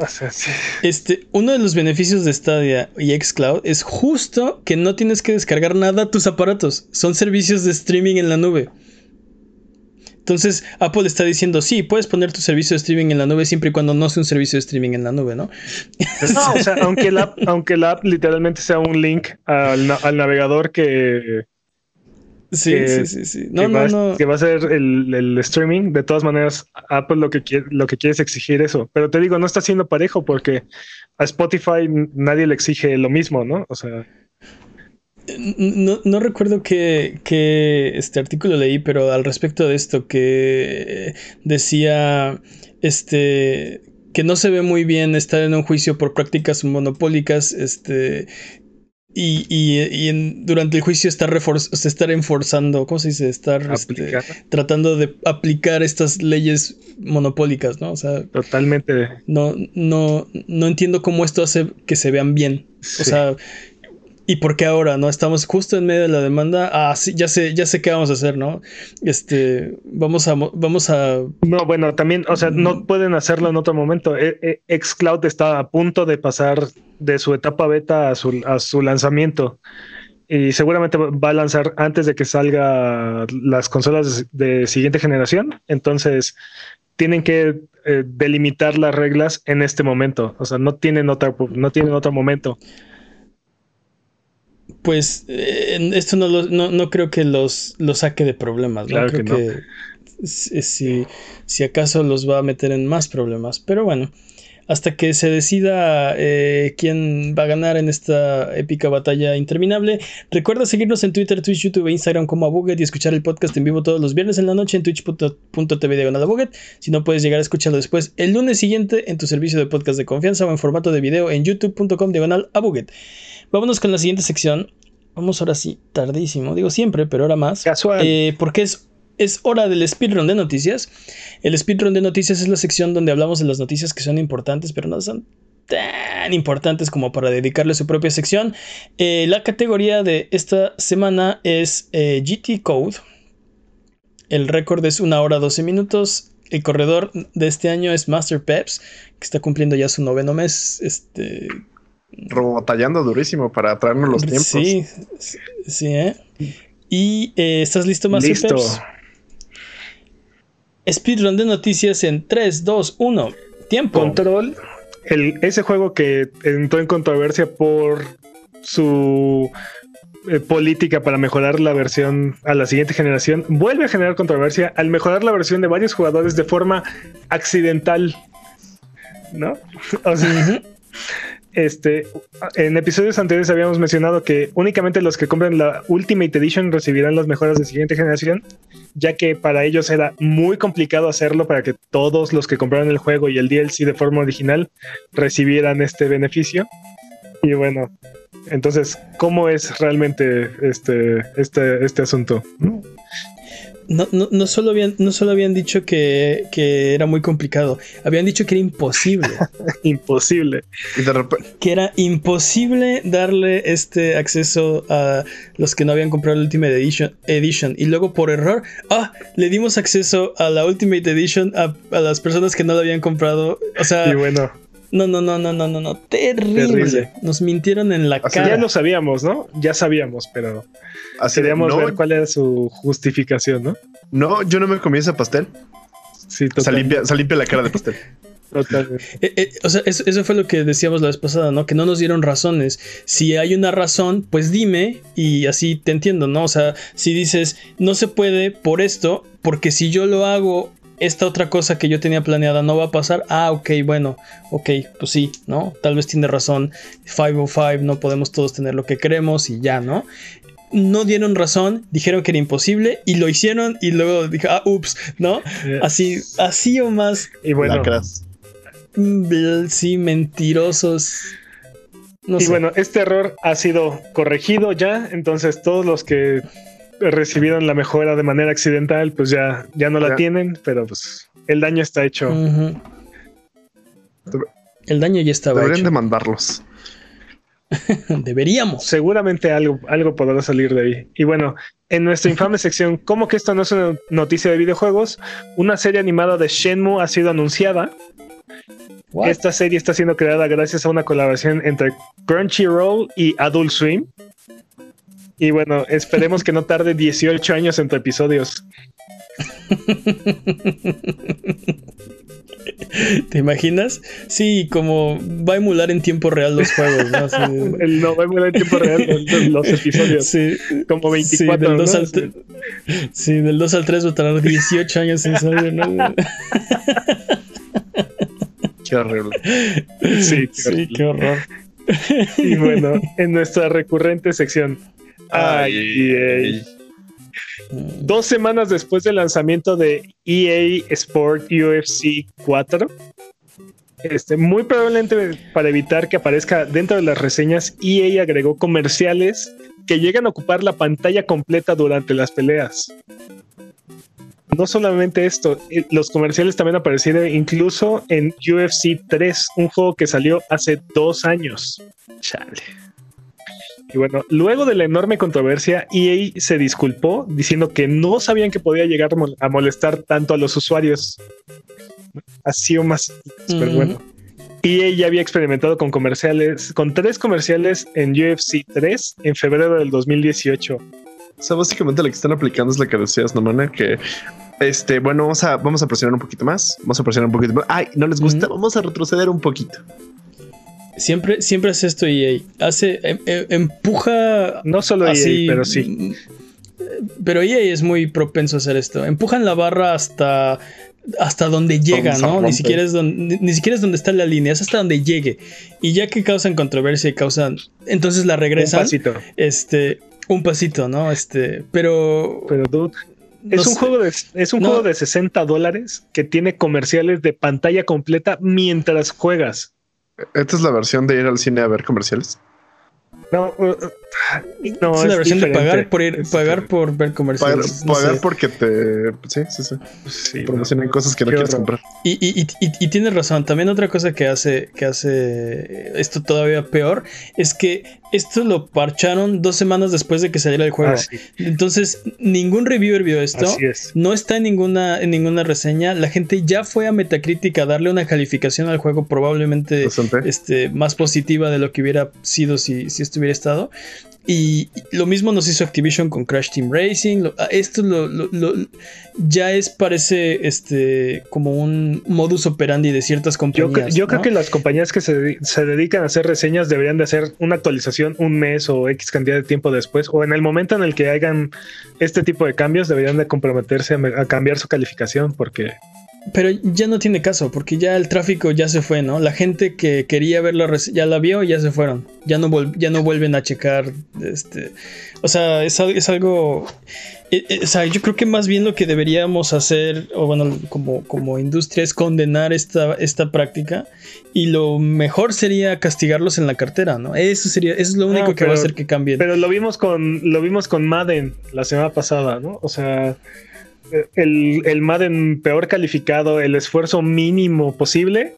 Este, uno de los beneficios de Stadia y Xcloud es justo que no tienes que descargar nada a tus aparatos. Son servicios de streaming en la nube. Entonces, Apple está diciendo, sí, puedes poner tu servicio de streaming en la nube siempre y cuando no sea un servicio de streaming en la nube, ¿no? No, o sea, aunque la, aunque la app literalmente sea un link al navegador que, Sí, sí, sí, sí. No, no, no. Que va a ser el, streaming. De todas maneras, Apple lo que, quiere, lo que quiere es exigir eso. Pero te digo, no está siendo parejo porque a Spotify nadie le exige lo mismo, ¿no? O sea. No, no recuerdo qué, este artículo leí, pero al respecto de esto que decía este que no se ve muy bien estar en un juicio por prácticas monopólicas, este, y, y, durante el juicio estar, estar enforzando, ¿cómo se dice? Estar este, tratando de aplicar estas leyes monopólicas, ¿no? O sea, totalmente. No, no, no entiendo cómo esto hace que se vean bien. O sea, ¿Y por qué ahora? ¿No? Estamos justo en medio de la demanda. Ah, sí, ya sé, ya sé qué vamos a hacer, ¿no? Este, vamos a, vamos a. No, bueno, también, o sea, no mm. pueden hacerlo en otro momento. E, e, Xcloud está a punto de pasar de su etapa beta a su, a su lanzamiento. Y seguramente va a lanzar antes de que salga las consolas de, siguiente generación. Entonces, tienen que eh, delimitar las reglas en este momento. O sea, no tienen otra, no tienen otro momento pues eh, esto no, no, creo que los, saque de problemas. ¿no? creo que, si, si, acaso los va a meter en más problemas. Pero bueno, hasta que se decida eh, quién va a ganar en esta épica batalla interminable. Recuerda seguirnos en Twitter, Twitch, YouTube e Instagram como Abuget y escuchar el podcast en vivo todos los viernes en la noche en twitch.tv diagonal Abuget. Si no puedes llegar a escucharlo después el lunes siguiente en tu servicio de podcast de confianza o en formato de video en youtube.com diagonal Abuget. Vámonos con la siguiente sección. Vamos ahora sí, tardísimo, digo siempre, pero ahora más. Casual. Eh, porque es, es hora del speedrun de noticias. El speedrun de noticias es la sección donde hablamos de las noticias que son importantes, pero no son tan importantes como para dedicarle su propia sección. Eh, la categoría de esta semana es eh, GT Code. El récord es una hora 12 minutos. El corredor de este año es Master Peps, que está cumpliendo ya su noveno mes. Este, robotallando durísimo para traernos los tiempos. Sí, sí, ¿eh? ¿Y eh, estás listo, más Listo. Speedrun de noticias en 3, 2, 1. Tiempo. Control. El, ese juego que entró en controversia por su eh, política para mejorar la versión a la siguiente generación, vuelve a generar controversia al mejorar la versión de varios jugadores de forma accidental. ¿No? *laughs* O sea, este, en episodios anteriores habíamos mencionado que únicamente los que compren la Ultimate Edition recibirán las mejoras de siguiente generación, ya que para ellos era muy complicado hacerlo para que todos los que compraron el juego y el DLC de forma original recibieran este beneficio. Y bueno, entonces, ¿cómo es realmente este, este, este asunto? No, no, no, solo habían, no solo habían dicho que, era muy complicado, habían dicho que era imposible. *laughs* imposible. Que era imposible darle este acceso a los que no habían comprado la Ultimate Edition. edition. Y luego por error, ah, le dimos acceso a la Ultimate Edition a, las personas que no la habían comprado. O sea, y bueno. No, no, no, no, no, no, no. Terrible. Nos mintieron en la cara. Ya lo sabíamos, ¿no? Ya sabíamos, pero queríamos ver cuál era su justificación, ¿no? No, yo no me comí ese pastel. Sí, total. Se limpia, la cara de pastel. Totalmente. Eh, eh, o sea, eso, eso, fue lo que decíamos la vez pasada, ¿no? Que no nos dieron razones. Si hay una razón, pues dime y así te entiendo, ¿no? O sea, si dices, no se puede por esto, porque si yo lo hago esta otra cosa que yo tenía planeada no va a pasar. Ah, ok, bueno, ok, pues sí, ¿no? Tal vez tiene razón. 505, no podemos todos tener lo que queremos y ya, ¿no? No dieron razón, dijeron que era imposible y lo hicieron y luego dije, ah, ups, ¿no? Así, así o más. Y bueno, sí, mentirosos. y bueno, este error ha sido corregido ya, entonces todos los que recibieron la mejora de manera accidental, pues ya, ya no la tienen, pero pues el daño está hecho. El daño ya estaba Deberían demandarlos. *laughs* Deberíamos. Seguramente algo, algo podrá salir de ahí. Y bueno, en nuestra infame *laughs* sección, ¿cómo que esto no es una noticia de videojuegos? Una serie animada de Shenmue ha sido anunciada. Esta serie está siendo creada gracias a una colaboración entre Crunchyroll y Adult Swim. Y bueno, esperemos que no tarde 18 años entre episodios. ¿Te imaginas? Sí, como va a emular en tiempo real los juegos, ¿no? *laughs* no, va a emular en tiempo real los, *laughs* episodios. Sí, como 24. Sí, del, 2 al 3 va a tardar 18 años en salir, ¿no? *laughs* Qué horrible. Sí, sí, qué horror. Y bueno, en nuestra recurrente sección, Ay, Dos semanas después del lanzamiento de EA Sport UFC 4, Este, muy probablemente para evitar que aparezca dentro de las reseñas, EA agregó comerciales que llegan a ocupar la pantalla completa durante las peleas. No solamente esto, eh, los comerciales también aparecieron incluso en UFC 3, un juego que salió hace dos años. Chale. Y bueno, luego de la enorme controversia, EA se disculpó diciendo que no sabían que podía llegar a molestar tanto a los usuarios. Ha sido más, pero bueno. EA ya había experimentado con comerciales, con tres comerciales en UFC 3 en febrero del 2018. O sea, básicamente lo que están aplicando es la que decías, ¿no, mana? Que este, bueno, vamos a, vamos a presionar un poquito más. Vamos a presionar un poquito más. Ay, no les gusta. Vamos a retroceder un poquito. Siempre, siempre hace esto EA. Hace, em, em, empuja. No solo EA, pero sí. Pero EA es muy propenso a hacer esto. Empujan la barra hasta hasta donde llega, ¿no? Ni siquiera, es donde, ni siquiera es donde está la línea, es hasta donde llegue. Y ya que causan controversia y causan. Entonces la regresan. Un pasito. Este. Un pasito, ¿no? Este. Pero. Pero, dude. Es un, juego de, es un juego de 60 dólares que tiene comerciales de pantalla completa mientras juegas. ¿Esta es la versión de ir al cine a ver comerciales? No, no es la versión de pagar por ir, pagar por ver comerciales. Pagar, porque te. Sí, sí, sí. sí promocionan cosas que no quieres comprar. Y, y, y, y, tienes razón. También otra cosa que hace, que hace esto todavía peor es que esto lo parcharon dos semanas después de que saliera el juego. Ah, Entonces, ningún reviewer vio esto. No está en ninguna, en ninguna reseña. La gente ya fue a Metacritic a darle una calificación al juego, probablemente este, más positiva de lo que hubiera sido si, si estuviera estado. Y lo mismo nos hizo Activision con Crash Team Racing. Ah, esto ya es, parece, este, como un modus operandi de ciertas compañías. Yo, creo que las compañías que se, dedican a hacer reseñas deberían de hacer una actualización un mes o X cantidad de tiempo después. O en el momento en el que hagan este tipo de cambios, deberían de comprometerse a cambiar su calificación porque pero ya no tiene caso, porque ya el tráfico ya se fue, ¿no? La gente que quería verlo ya la vio y ya se fueron. Ya no, ya no vuelven a checar. Este, o sea, es, es algo. E, e, o sea, yo creo que más bien lo que deberíamos hacer, o bueno, como, como industria, es condenar esta, esta práctica. Y lo mejor sería castigarlos en la cartera, ¿no? Eso sería, eso es lo único que va a hacer que cambien. Pero lo vimos con, lo vimos con Madden la semana pasada, ¿no? O sea el, el Madden peor calificado, el esfuerzo mínimo posible.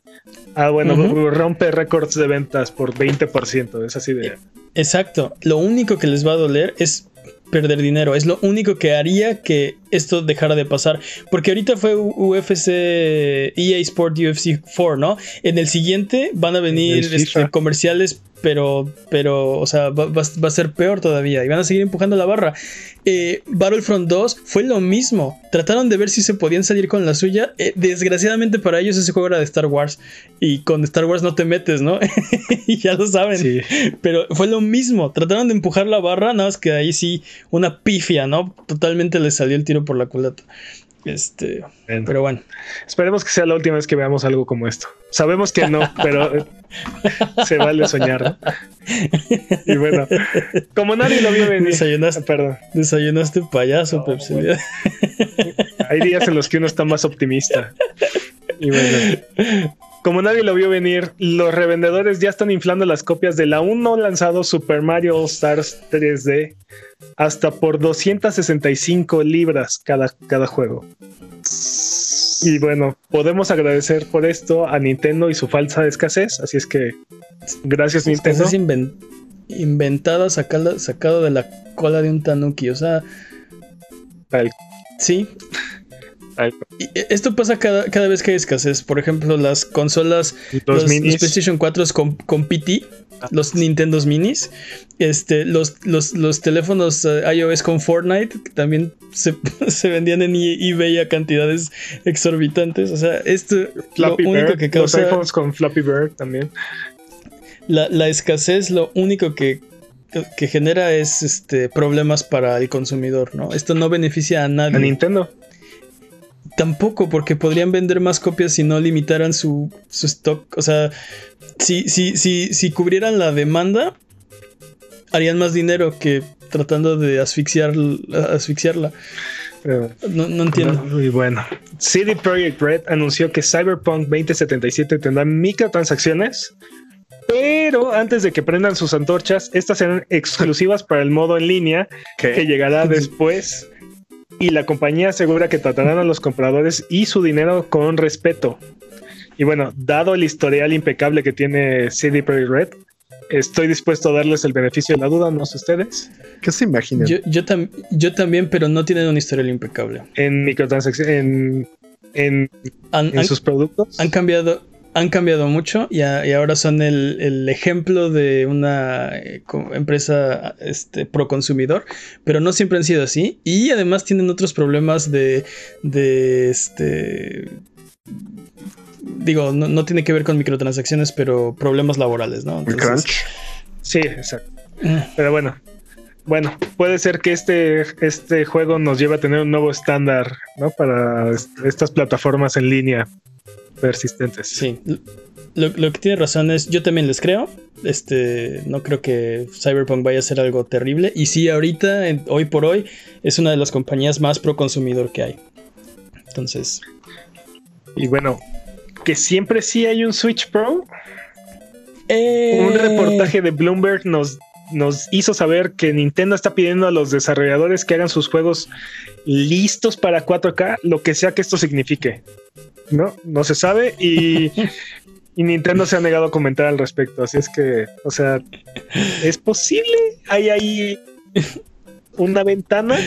Ah, bueno, rompe récords de ventas por 20%. Es así de. Exacto. Lo único que les va a doler es perder dinero. Es lo único que haría que esto dejara de pasar. Porque ahorita fue UFC EA Sport UFC 4, ¿no? En el siguiente van a venir este, comerciales pero, pero, o sea, va, a ser peor todavía y van a seguir empujando la barra. Eh, Battlefront 2 fue lo mismo. Trataron de ver si se podían salir con la suya. Eh, desgraciadamente para ellos ese juego era de Star Wars y con Star Wars no te metes, ¿no? *laughs* y ya lo saben. Pero fue lo mismo. Trataron de empujar la barra, nada más que ahí sí una pifia, ¿no? Totalmente les salió el tiro por la culata. Este, pero bueno. Esperemos que sea la última vez que veamos algo como esto. Sabemos que no, *laughs* pero eh, se vale soñar. Y bueno, como nadie lo vio venir. Desayunaste, perdón. Desayunaste payaso, Pepsi. Hay días en los que uno está más optimista. Y bueno, como nadie lo vio venir, los revendedores ya están inflando las copias del aún no lanzado Super Mario All Stars 3D hasta por 265 libras cada, cada juego. Y bueno, podemos agradecer por esto a Nintendo y su falsa escasez. Así es que gracias Nintendo. Es inventada, sacada, sacado de la cola de un tanuki. O sea, sí. Esto pasa cada, vez que hay escasez. Por ejemplo, las consolas, los, PlayStation 4 con, con PT los Nintendo Minis, este, los, los, teléfonos eh, iOS con Fortnite también *laughs* se, vendían en e-, eBay a cantidades exorbitantes. O sea, esto lo único que causa. Los iPhones con Flappy Bird también. La, escasez, lo único que, que genera es este problemas para el consumidor, ¿no? Esto no beneficia a nadie. A Nintendo. Tampoco, porque podrían vender más copias si no limitaran su, su stock. O sea, si, si, si, si cubrieran la demanda, harían más dinero que tratando de asfixiar, asfixiarla. no, no, entiendo. Muy bueno. CD Projekt Red anunció que Cyberpunk 2077 tendrá microtransacciones, pero antes de que prendan sus antorchas, estas serán exclusivas para el modo en línea que llegará *laughs* después. Y la compañía asegura que tratarán a los compradores y su dinero con respeto. Y bueno, dado el historial impecable que tiene CD Projekt Red, estoy dispuesto a darles el beneficio de la duda, no sé ustedes. ¿Qué se imaginan? Yo, yo, también, pero no tienen un historial impecable. En microtransacciones, en, en, sus productos. Han cambiado, han cambiado mucho y, ahora son el, ejemplo de una eh, empresa este, pro consumidor, pero no siempre han sido así. Y además tienen otros problemas de, de este digo, no, tiene que ver con microtransacciones, pero problemas laborales, ¿no? crunch. Sí, exacto. Pero bueno, bueno, puede ser que este, este juego nos lleve a tener un nuevo estándar, ¿no? Para estas plataformas en línea persistentes. Sí. Lo, que tiene razón es, yo también les creo. Este, no creo que Cyberpunk vaya a ser algo terrible. Y sí, ahorita, hoy por hoy, es una de las compañías más pro consumidor que hay. Entonces. Y bueno, que siempre sí hay un Switch Pro. Eh. Un reportaje de Bloomberg nos, nos hizo saber que Nintendo está pidiendo a los desarrolladores que hagan sus juegos listos para 4K, lo que sea que esto signifique. No, no se sabe y, *laughs* y Nintendo se ha negado a comentar al respecto. Así es que, o sea, es posible. Hay ahí una ventana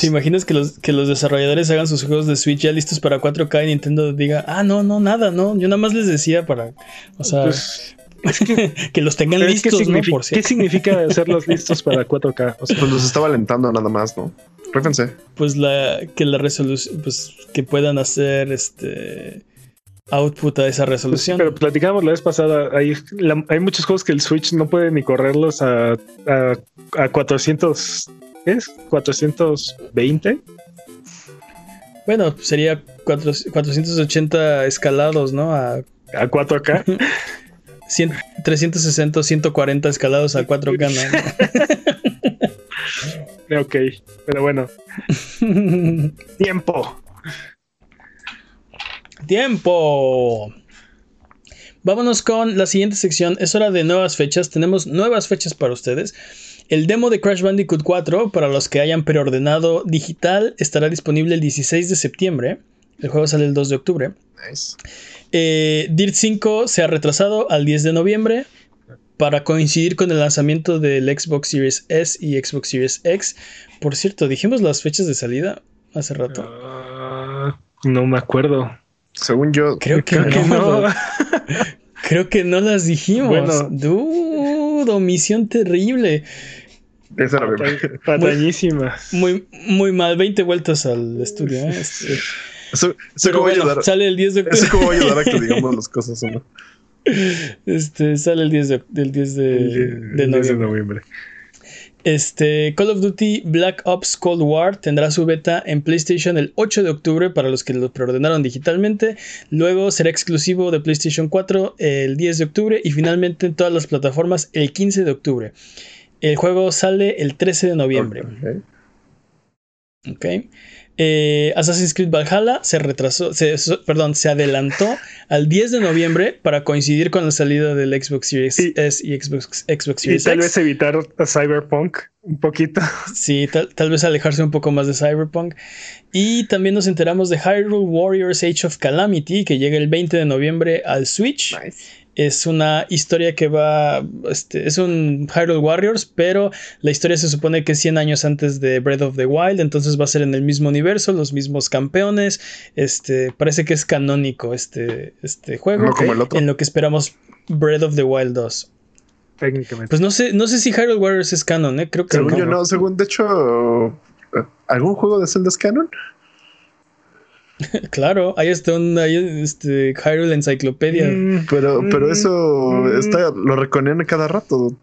¿Te imaginas que los, que los desarrolladores hagan sus juegos de Switch ya listos para 4K y Nintendo diga, ah, no, no, nada, no, yo nada más les decía para, o sea, pues, que, los tengan listos, ¿qué, significa, ¿qué significa hacerlos listos para 4K? O sea, pues los estaba alentando nada más, ¿no? Réfense. Pues la, que la resolución, pues que puedan hacer este output a esa resolución. pero platicamos la vez pasada, hay, hay muchos juegos que el Switch no puede ni correrlos a, a, a 400 es? ¿420? Bueno, sería 480 escalados, ¿no? A, a 4K. *laughs* 360, 140 escalados a 4K, ¿no? *laughs* ok, pero bueno. *laughs* Tiempo. Tiempo. Vámonos con la siguiente sección. Es hora de nuevas fechas. Tenemos nuevas fechas para ustedes. El demo de Crash Bandicoot 4, para los que hayan preordenado digital, estará disponible el 16 de septiembre. El juego sale el 2 de octubre. Nice. Eh, Dirt 5 se ha retrasado al 10 de noviembre para coincidir con el lanzamiento del Xbox Series S y Xbox Series X. Por cierto, dijimos las fechas de salida hace rato. Ah, no me acuerdo. Según yo, creo que, no. *laughs* creo que no las dijimos. Bueno, omisión terrible. Esa Patañísimas. *laughs* Muy, muy mal, 20 vueltas al estudio. ¿eh? Este, eso, eso ayudar. Sale el 10 de octubre. Eso como va a ayudar a que *laughs* digamos las cosas, ¿no? Este, sale el 10 de, del 10 de, de, noviembre. Este, Call of Duty Black Ops Cold War tendrá su beta en PlayStation el 8 de octubre para los que lo preordenaron digitalmente. Luego será exclusivo de PlayStation 4 el 10 de octubre y finalmente en todas las plataformas el 15 de octubre. El juego sale el 13 de noviembre. Ok. Eh, Assassin's Creed Valhalla se retrasó, perdón, se adelantó *laughs* al 10 de noviembre para coincidir con la salida del Xbox Series S y Xbox, Xbox Series Y tal vez evitar a Cyberpunk un poquito. *laughs* Sí, tal, vez alejarse un poco más de Cyberpunk. Y también nos enteramos de Hyrule Warriors Age of Calamity, que llega el 20 de noviembre al Switch. Es una historia que va. Este, es un Hyrule Warriors, pero la historia se supone que es 100 años antes de Breath of the Wild, entonces va a ser en el mismo universo, los mismos campeones. Este, parece que es canónico este, este juego. En lo que esperamos Breath of the Wild 2. Técnicamente. Pues no sé, no sé si Hyrule Warriors es canon, ¿eh? Creo que Según yo no, según de hecho. ¿Algún juego de Zelda es canon? *laughs* claro, ahí está un este, Hyrule Encyclopedia. Mm, pero, pero eso mm. está, lo reconen cada rato.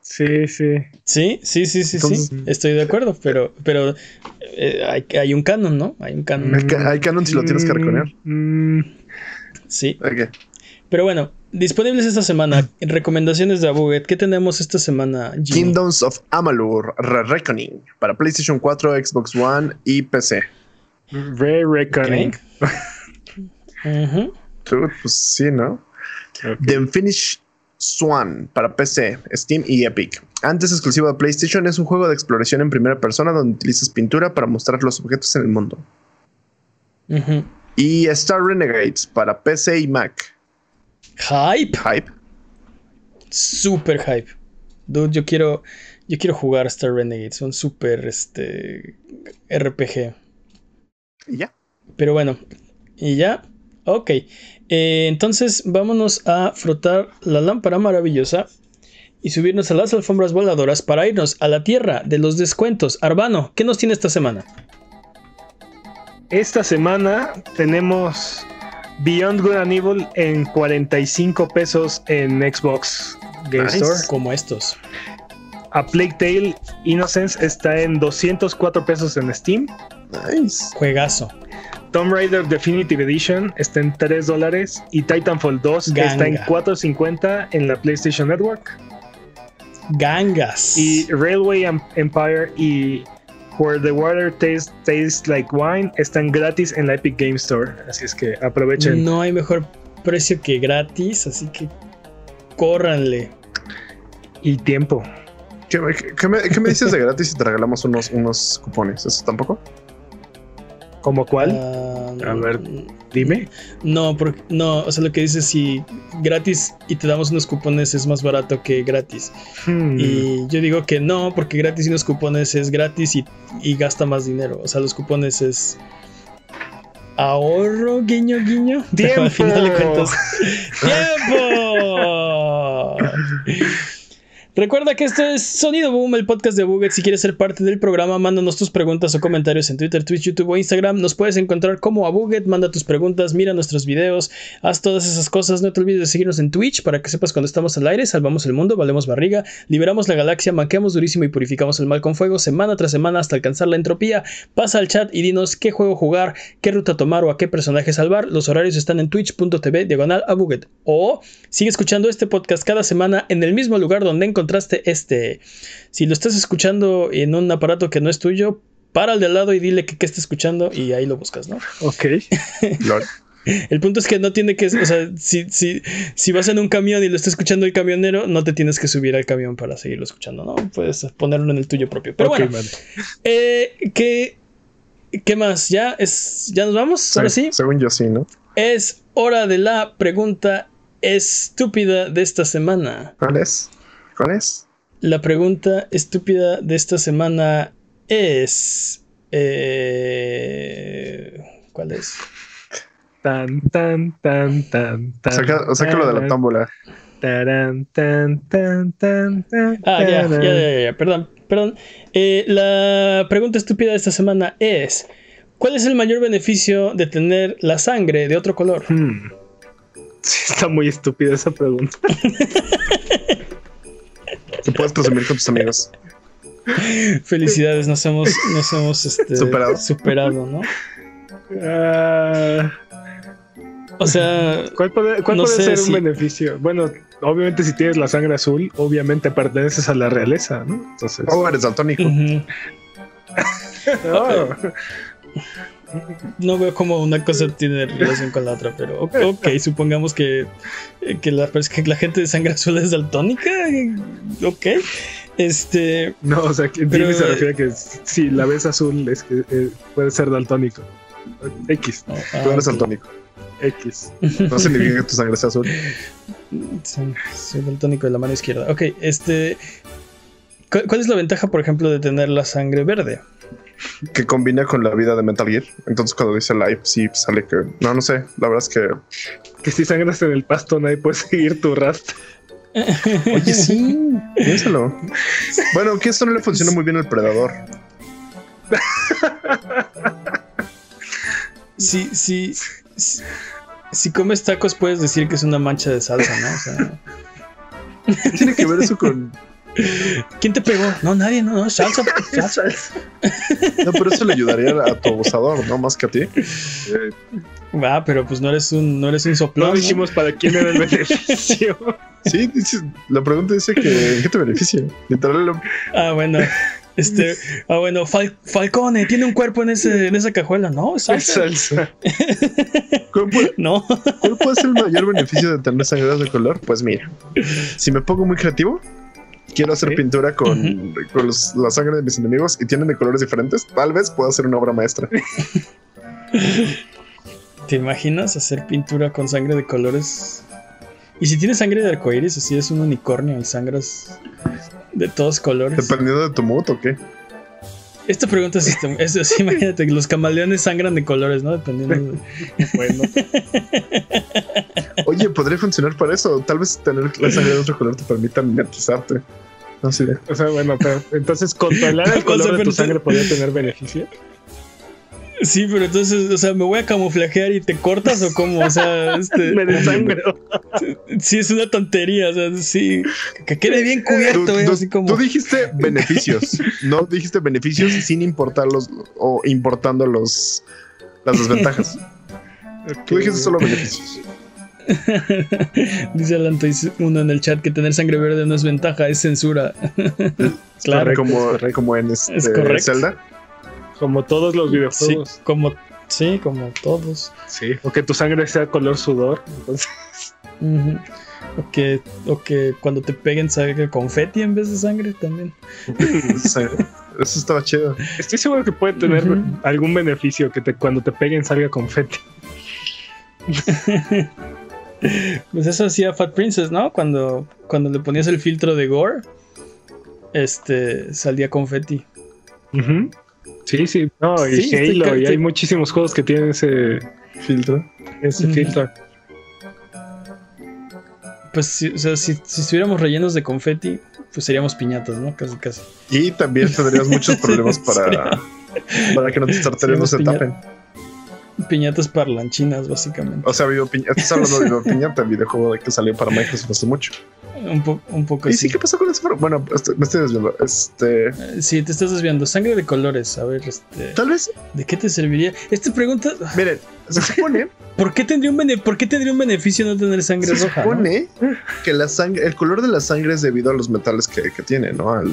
Sí, sí. Sí, sí, sí, sí, sí. Estoy de acuerdo, pero, pero eh, hay, hay, un canon, ¿no? Hay un canon. Hay, canon si lo tienes que reconocer. Mm, sí. Pero bueno, Disponibles esta semana. Recomendaciones de Abuget. ¿Qué tenemos esta semana? Jimmy? Kingdoms of Amalur Re Reckoning para PlayStation 4, Xbox One y PC. Re Reckoning. pues sí, ¿no? The Unfinished Swan para PC, Steam y Epic. Antes exclusivo de PlayStation, es un juego de exploración en primera persona donde utilizas pintura para mostrar los objetos en el mundo. Y Star Renegades para PC y Mac. Hype. Hype. Super hype. Dude, yo quiero, yo quiero jugar Star Renegades. Son super este, RPG. Y ya. Pero bueno, y ya. Ok. Eh, entonces vámonos a frotar la lámpara maravillosa y subirnos a las alfombras voladoras para irnos a la tierra de los descuentos. Arbano, ¿qué nos tiene esta semana? Esta semana tenemos Beyond Good and Evil en 45 pesos en Xbox Game Store. Como estos. A Plague Tale Innocence está en 204 pesos en Steam. Nice. Juegazo. Tomb Raider Definitive Edition está en 3 dólares y Titanfall 2 está en 4.50 en la PlayStation Network. Gangas. Y Railway Empire y Where the Water Tastes, Like Wine están gratis en la Epic Game Store. Así es que aprovechen. No hay mejor precio que gratis, así que córranle. Y tiempo. ¿Qué, me, dices de gratis si te regalamos unos, unos cupones? ¿Eso tampoco? ¿Como cuál? Ah, a ver, dime. No, porque, no, o sea, lo que dices si gratis y te damos unos cupones es más barato que gratis. Hmm. Y yo digo que no, porque gratis y unos cupones es gratis y, gasta más dinero. O sea, los cupones es ahorro, guiño, guiño. ¡Tiempo! al final de cuentas. *laughs* ¡Tiempo! Recuerda que esto es Sonido Boom, el podcast de Buget. Si quieres ser parte del programa, mándanos tus preguntas o comentarios en Twitter, Twitch, YouTube o Instagram. Nos puedes encontrar como a. Manda tus preguntas, mira nuestros videos, haz todas esas cosas. No te olvides de seguirnos en Twitch para que sepas cuando estamos al aire. Salvamos el mundo, valemos barriga, liberamos la galaxia, manqueamos durísimo y purificamos el mal con fuego semana tras semana hasta alcanzar la entropía. Pasa al chat y dinos qué juego jugar, qué ruta tomar o a qué personaje salvar. Los horarios están en twitch.tv diagonal a Buget. O sigue escuchando este podcast cada semana en el mismo lugar donde encontramos encontraste este. Si lo estás escuchando en un aparato que no es tuyo, para al de al lado y dile que, está escuchando y ahí lo buscas, ¿no? Ok. *laughs* el punto es que no tiene que, o sea, si, si, si, vas en un camión y lo está escuchando el camionero, no te tienes que subir al camión para seguirlo escuchando, ¿no? Puedes ponerlo en el tuyo propio. Pero bueno, eh, ¿qué, ¿qué más? ¿Ya, es, ¿Ya nos vamos? Ahora sí. Según yo sí, ¿no? Es hora de la pregunta estúpida de esta semana. ¿Cuál es? ¿Cuál es? La pregunta estúpida de esta semana es. Eh, ¿Cuál es? Tan, tan, tan, tan, tan. Saca, sácalo de la tómbola. Tan, tan, tan, tan, tan, ah, ya, ya, ya, ya, perdón, perdón. Eh, la pregunta estúpida de esta semana es: ¿Cuál es el mayor beneficio de tener la sangre de otro color? Hmm. *laughs* Sí, está muy estúpida esa pregunta. *laughs* Te puedes presumir con tus amigos. Felicidades, nos hemos, nos hemos este, superado. ¿no? Ah. o sea, ¿cuál puede, ser un beneficio? Bueno, obviamente si tienes la sangre azul, obviamente perteneces a la realeza, ¿no? Entonces... Oh, eres daltónico. *laughs* no veo cómo una cosa tiene relación con la otra, pero ok, supongamos que, que, la, la gente de sangre azul es daltónica. Ok. Este. No, o sea, que pero, se refiere a que si la ves azul es que eh, puede ser daltónico. X. Oh, ah, Tú eres daltónico. X. No significa que tu sangre sea azul. soy daltónico de la mano izquierda. Ok, este. ¿Cuál es la ventaja, por ejemplo, de tener la sangre verde? Que combina con la vida de Metal Gear. Entonces cuando dice live, sí sale que... No, no sé. La verdad es que... Que si sangras en el pasto nadie puede seguir tu rastro. Oye, sí. Piénsalo. Bueno, que esto no le funciona muy bien al predador. Sí, sí. Si, comes tacos puedes decir que es una mancha de salsa, ¿no? ¿Qué tiene que ver eso con ¿Quién te pegó? No, nadie, no, no, salsa. *laughs* salsa. No, pero eso le ayudaría a tu abusador, ¿no? Más que a ti. Va, pero pues no eres un, no eres un soplón. No dijimos para quién era el *laughs* beneficio. Sí, dice, la pregunta dice que ¿en qué te beneficia? Lo- Ah, bueno. Este, *laughs* ah, bueno, Fal- Falcone tiene un cuerpo en, ese, en esa cajuela. No, es salsa. Salsa. ¿cuál, puede, No. cuál puede ser el mayor beneficio de tener sangre de color? Pues mira, si me pongo muy creativo, quiero hacer Sí. pintura con, con los- la sangre de mis enemigos y tienen de colores diferentes, tal vez pueda hacer una obra maestra. *laughs* ¿Te imaginas hacer pintura con sangre de colores? Y si tienes sangre de arcoíris, así es un unicornio y sangras de todos colores. Dependiendo de tu mood o qué. Esta pregunta es, es así, *laughs* imagínate los camaleones sangran de colores, ¿no? Dependiendo de... *laughs* Bueno, Oye, podría funcionar para eso. Tal vez tener la sangre de otro color te permita mimetizarte. No sé. o sea, bueno, pero entonces controlar el *laughs* O color sea, de tu sangre podría tener beneficio. Sí, pero entonces, o sea, ¿me voy a camuflajear y te cortas o cómo? O sea, *laughs* este... Me desangro. Sí, es una tontería, o sea, sí. Que quede bien Tú, cubierto, ¿eh? tú- Así como... tú dijiste beneficios. no dijiste beneficios sin importar los o importando los las desventajas. *laughs* Tú dijiste solo beneficios. *laughs* Dice dice uno en el chat que tener sangre verde no es ventaja, es censura. *laughs* claro. correcto, como, es correcto. como en este Es correcto. Zelda. Como todos los Sí, videojuegos. como, sí, como todos. Sí. O que tu sangre sea color sudor. Entonces, o, que, o que cuando te peguen salga confeti en vez de sangre también. *laughs* Sí, Eso estaba chido. estoy seguro que puede tener algún beneficio que te, cuando te peguen salga confeti. *laughs* Pues eso hacía Fat Princess, ¿no? Cuando, cuando le ponías el filtro de gore, este salía confeti. Sí, sí. No, y Sí, estoy Halo, ca- y hay muchísimos juegos que tienen ese, Filtro. ese filtro. Pues si, o sea, si, si estuviéramos rellenos de confeti, pues seríamos piñatas, ¿no? Casi, casi. Y también tendrías muchos *laughs* problemas para, para que tus tartares no se tapen. Piñatas parlanchinas, básicamente. O sea, video piña, estás hablando de video piñata, el videojuego de que salió para Microsoft hace mucho. Un, po- un poco ¿Y así. sí qué pasó con eso? Bueno, estoy- me estoy desviando. Este, Eh, Sí, te estás desviando. Sangre de colores. A ver, este, tal vez, ¿de qué te serviría? Esta pregunta, miren, se supone, *laughs* ¿por qué tendría un, bene- ¿por qué tendría un beneficio no tener sangre se roja? no? supone que la sangre, el color de la sangre es debido a los metales que, que tiene, ¿no? Al-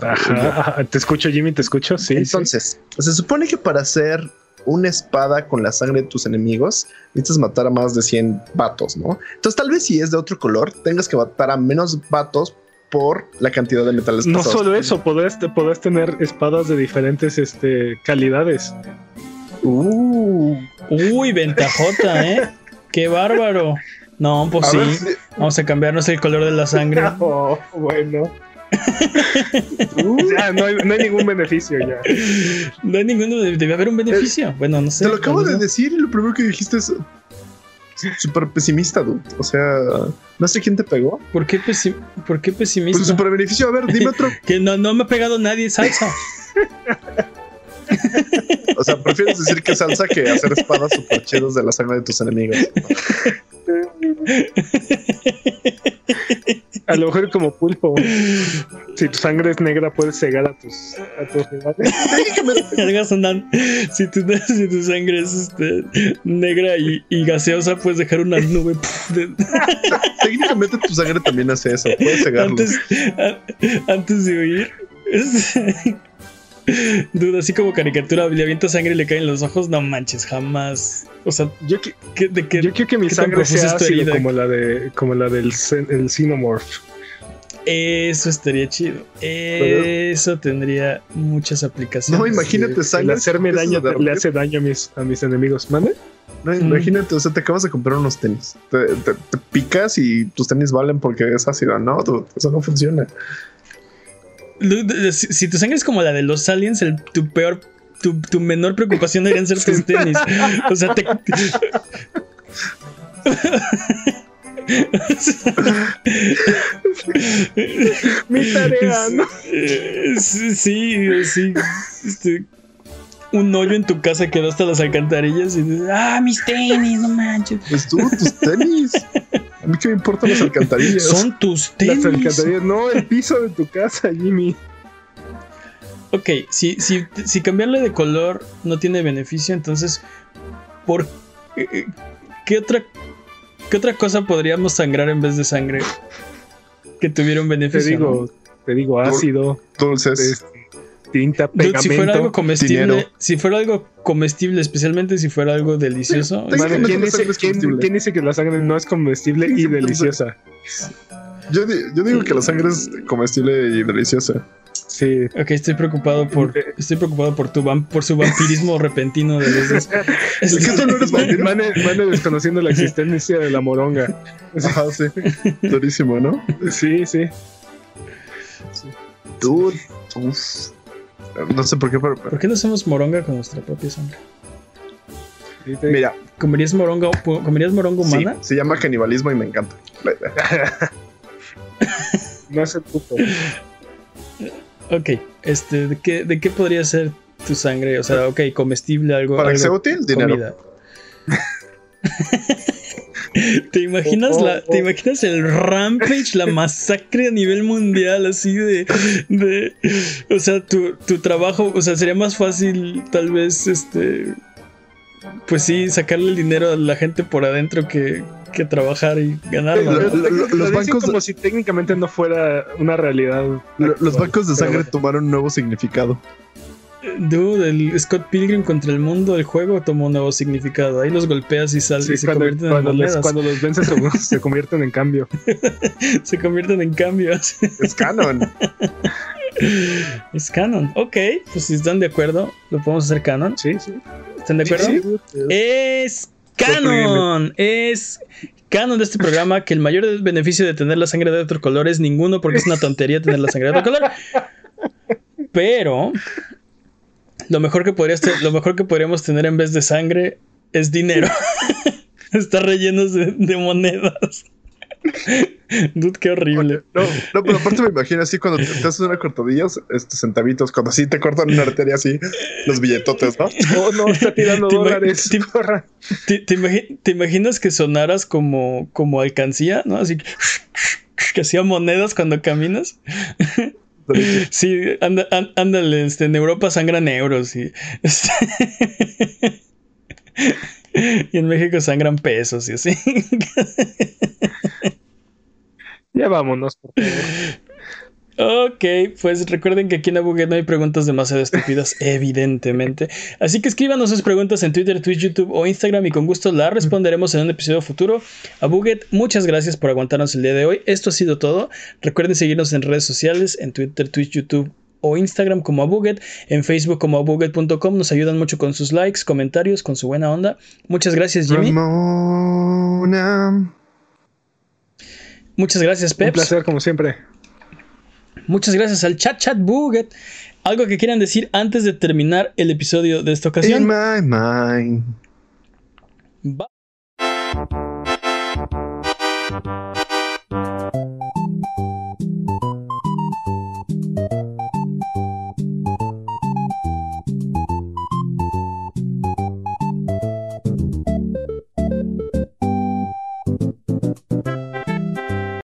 Ajá, ajá. Te escucho, Jimmy, te escucho. Sí. Entonces, se supone que para hacer una espada con la sangre de tus enemigos, necesitas matar a más de 100 vatos, ¿no? Entonces, tal vez si es de otro color, tengas que matar a menos vatos por la cantidad de metales No solo eso, podrás, podrás tener espadas de diferentes este, calidades. Uh, Uy, ventajota, *laughs* ¿eh? Qué bárbaro. No, pues a sí. si- Vamos a cambiarnos el color de la sangre. *laughs* Oh, bueno. *laughs* ya, no hay, no hay ningún beneficio ya. No hay ninguno. Debe haber un beneficio. Bueno, no sé. te lo acabo de no. decir y lo primero que dijiste es súper pesimista, dude. O sea, no sé quién te pegó. ¿Por qué, pesi- ¿Por qué pesimista? Pues súper beneficio. A ver, dime otro. *laughs* Que no, no me ha pegado nadie salsa. *laughs* O sea, prefieres decir que salsa que hacer espadas súper chidas de la sangre de tus enemigos. A lo mejor como pulpo. Si tu sangre es negra, puedes cegar a tus, a tus rivales. Si tu, si tu sangre es este, negra y, y gaseosa, puedes dejar una nube Técnicamente tu sangre también hace eso. Puedes cegarlo. antes, a- antes de huir. Duda, así como caricatura, le avienta sangre y le caen los ojos. No manches, jamás. O sea, Yo, qui- ¿qué- ¿de qué? yo quiero que mi sangre sea ácido como la de como la del el Xenomorph. Eso estaría chido. Eso tendría muchas aplicaciones. No, imagínate El sangre. hacerme daño le hace daño a mis, a mis enemigos. ¿Mande? No, imagínate, o sea, te acabas de comprar unos tenis. Te, te- te picas y tus tenis valen porque es ácido. No, eso no funciona. Si, tu sangre es como la de los aliens, el, tu peor, tu, tu menor preocupación deberían ser tus tenis. O sea, te. Mi tarea, ¿no? Sí, sí, sí. Este, un hoyo en tu casa quedó hasta las alcantarillas y dices, ah, mis tenis, no manches. Pues tú, tus tenis. Mí qué me importan las alcantarillas. Son tus tenis. Las alcantarillas, no, el piso de tu casa, Jimmy. Ok, si, si, si cambiarle de color no tiene beneficio, entonces, ¿por qué, qué otra, qué otra cosa podríamos sangrar en vez de sangre que tuviera un Te beneficio? digo, no? te digo ácido, Dulces. Este, tinta, Dude, pegamento. si fuera algo comestible, dinero. si fuera algo comestible, especialmente si fuera algo delicioso, Sí, ¿quién, dice, quién- dice que la sangre no es comestible y Sí, deliciosa? Yo, di- yo digo que la sangre es comestible y deliciosa. Sí. Ok, estoy preocupado por estoy preocupado por tu por su vampirismo repentino de los dos. *laughs* ¿Es que tú no eres vampiro? Mane, Mane desconociendo la existencia de la moronga. Ajá, sí. Durísimo, ¿no? Sí, sí. Dude. Uf. No sé por qué, pero. ¿Por qué no hacemos moronga con nuestra propia sangre? Mira, ¿Comerías moronga, comerías moronga sí, humana? se llama canibalismo y me encanta. *laughs* No es el puto. Ok, este, ¿de qué, ¿de qué podría ser tu sangre? O sea, ok, comestible, algo. Para que algo sea útil, dinero. *laughs* ¿Te imaginas, Oh, oh, la, ¿Te imaginas el rampage, la masacre a nivel mundial, así de. de o sea, tu, tu trabajo, o sea, sería más fácil, tal vez, este. Pues sí, sacarle el dinero a la gente por adentro que, que trabajar y ganarlo. Lo- ¿no? lo- lo- Lo los bancos, como si técnicamente no fuera una realidad. lo- los bancos de sangre bueno. tomaron un nuevo significado. Dude, el Scott Pilgrim contra el mundo, el juego tomó un nuevo significado. Ahí los golpeas y, sal, Sí, y se cuando, convierten en cuando, les- monedas. cuando los vences se, se convierten en cambio. *laughs* Se convierten en cambios. Es canon. *laughs* es canon. Ok, pues si están de acuerdo, lo podemos hacer canon. Sí, sí. ¿Están de acuerdo? Sí, Es canon. Es canon de este programa que el mayor beneficio de tener la sangre de otro color es ninguno porque es una tontería tener la sangre de otro color. Pero lo mejor que podrías te- lo mejor que podríamos tener en vez de sangre es dinero. *laughs* Está rellenos de, de monedas. *laughs* Dude, qué horrible. No, no, pero aparte me imagino así cuando te, te haces una cortadilla, estos centavitos, cuando así te cortan una arteria así, los billetotes, ¿no? Oh, no, está *laughs* tirando Te dólares. te-. ¿Te, te imagi- te imaginas que sonaras como, como alcancía, ¿no? Así que hacía monedas cuando caminas. Sí, ándale, este, en Europa sangran euros y, este, *laughs* y en México sangran pesos y así. *laughs* Ya vámonos, por favor. Ok, pues recuerden que aquí en Abuget no hay preguntas demasiado estúpidas, *laughs* evidentemente. Así que escríbanos sus preguntas en Twitter, Twitch, YouTube o Instagram y con gusto las responderemos en un episodio futuro. Abuget, muchas gracias por aguantarnos el día de hoy. Esto ha sido todo. Recuerden seguirnos en redes sociales, en Twitter, Twitch, YouTube o Instagram como Abuget, en Facebook como abuget.com. Nos ayudan mucho con sus likes, comentarios, con su buena onda. Muchas gracias, Jimmy. Ramona. Muchas gracias, Un Peps. placer, como siempre. Muchas gracias al Chat Chat Buget. ¿Algo que quieran decir antes de terminar el episodio de esta In ocasión? my mind. Bye.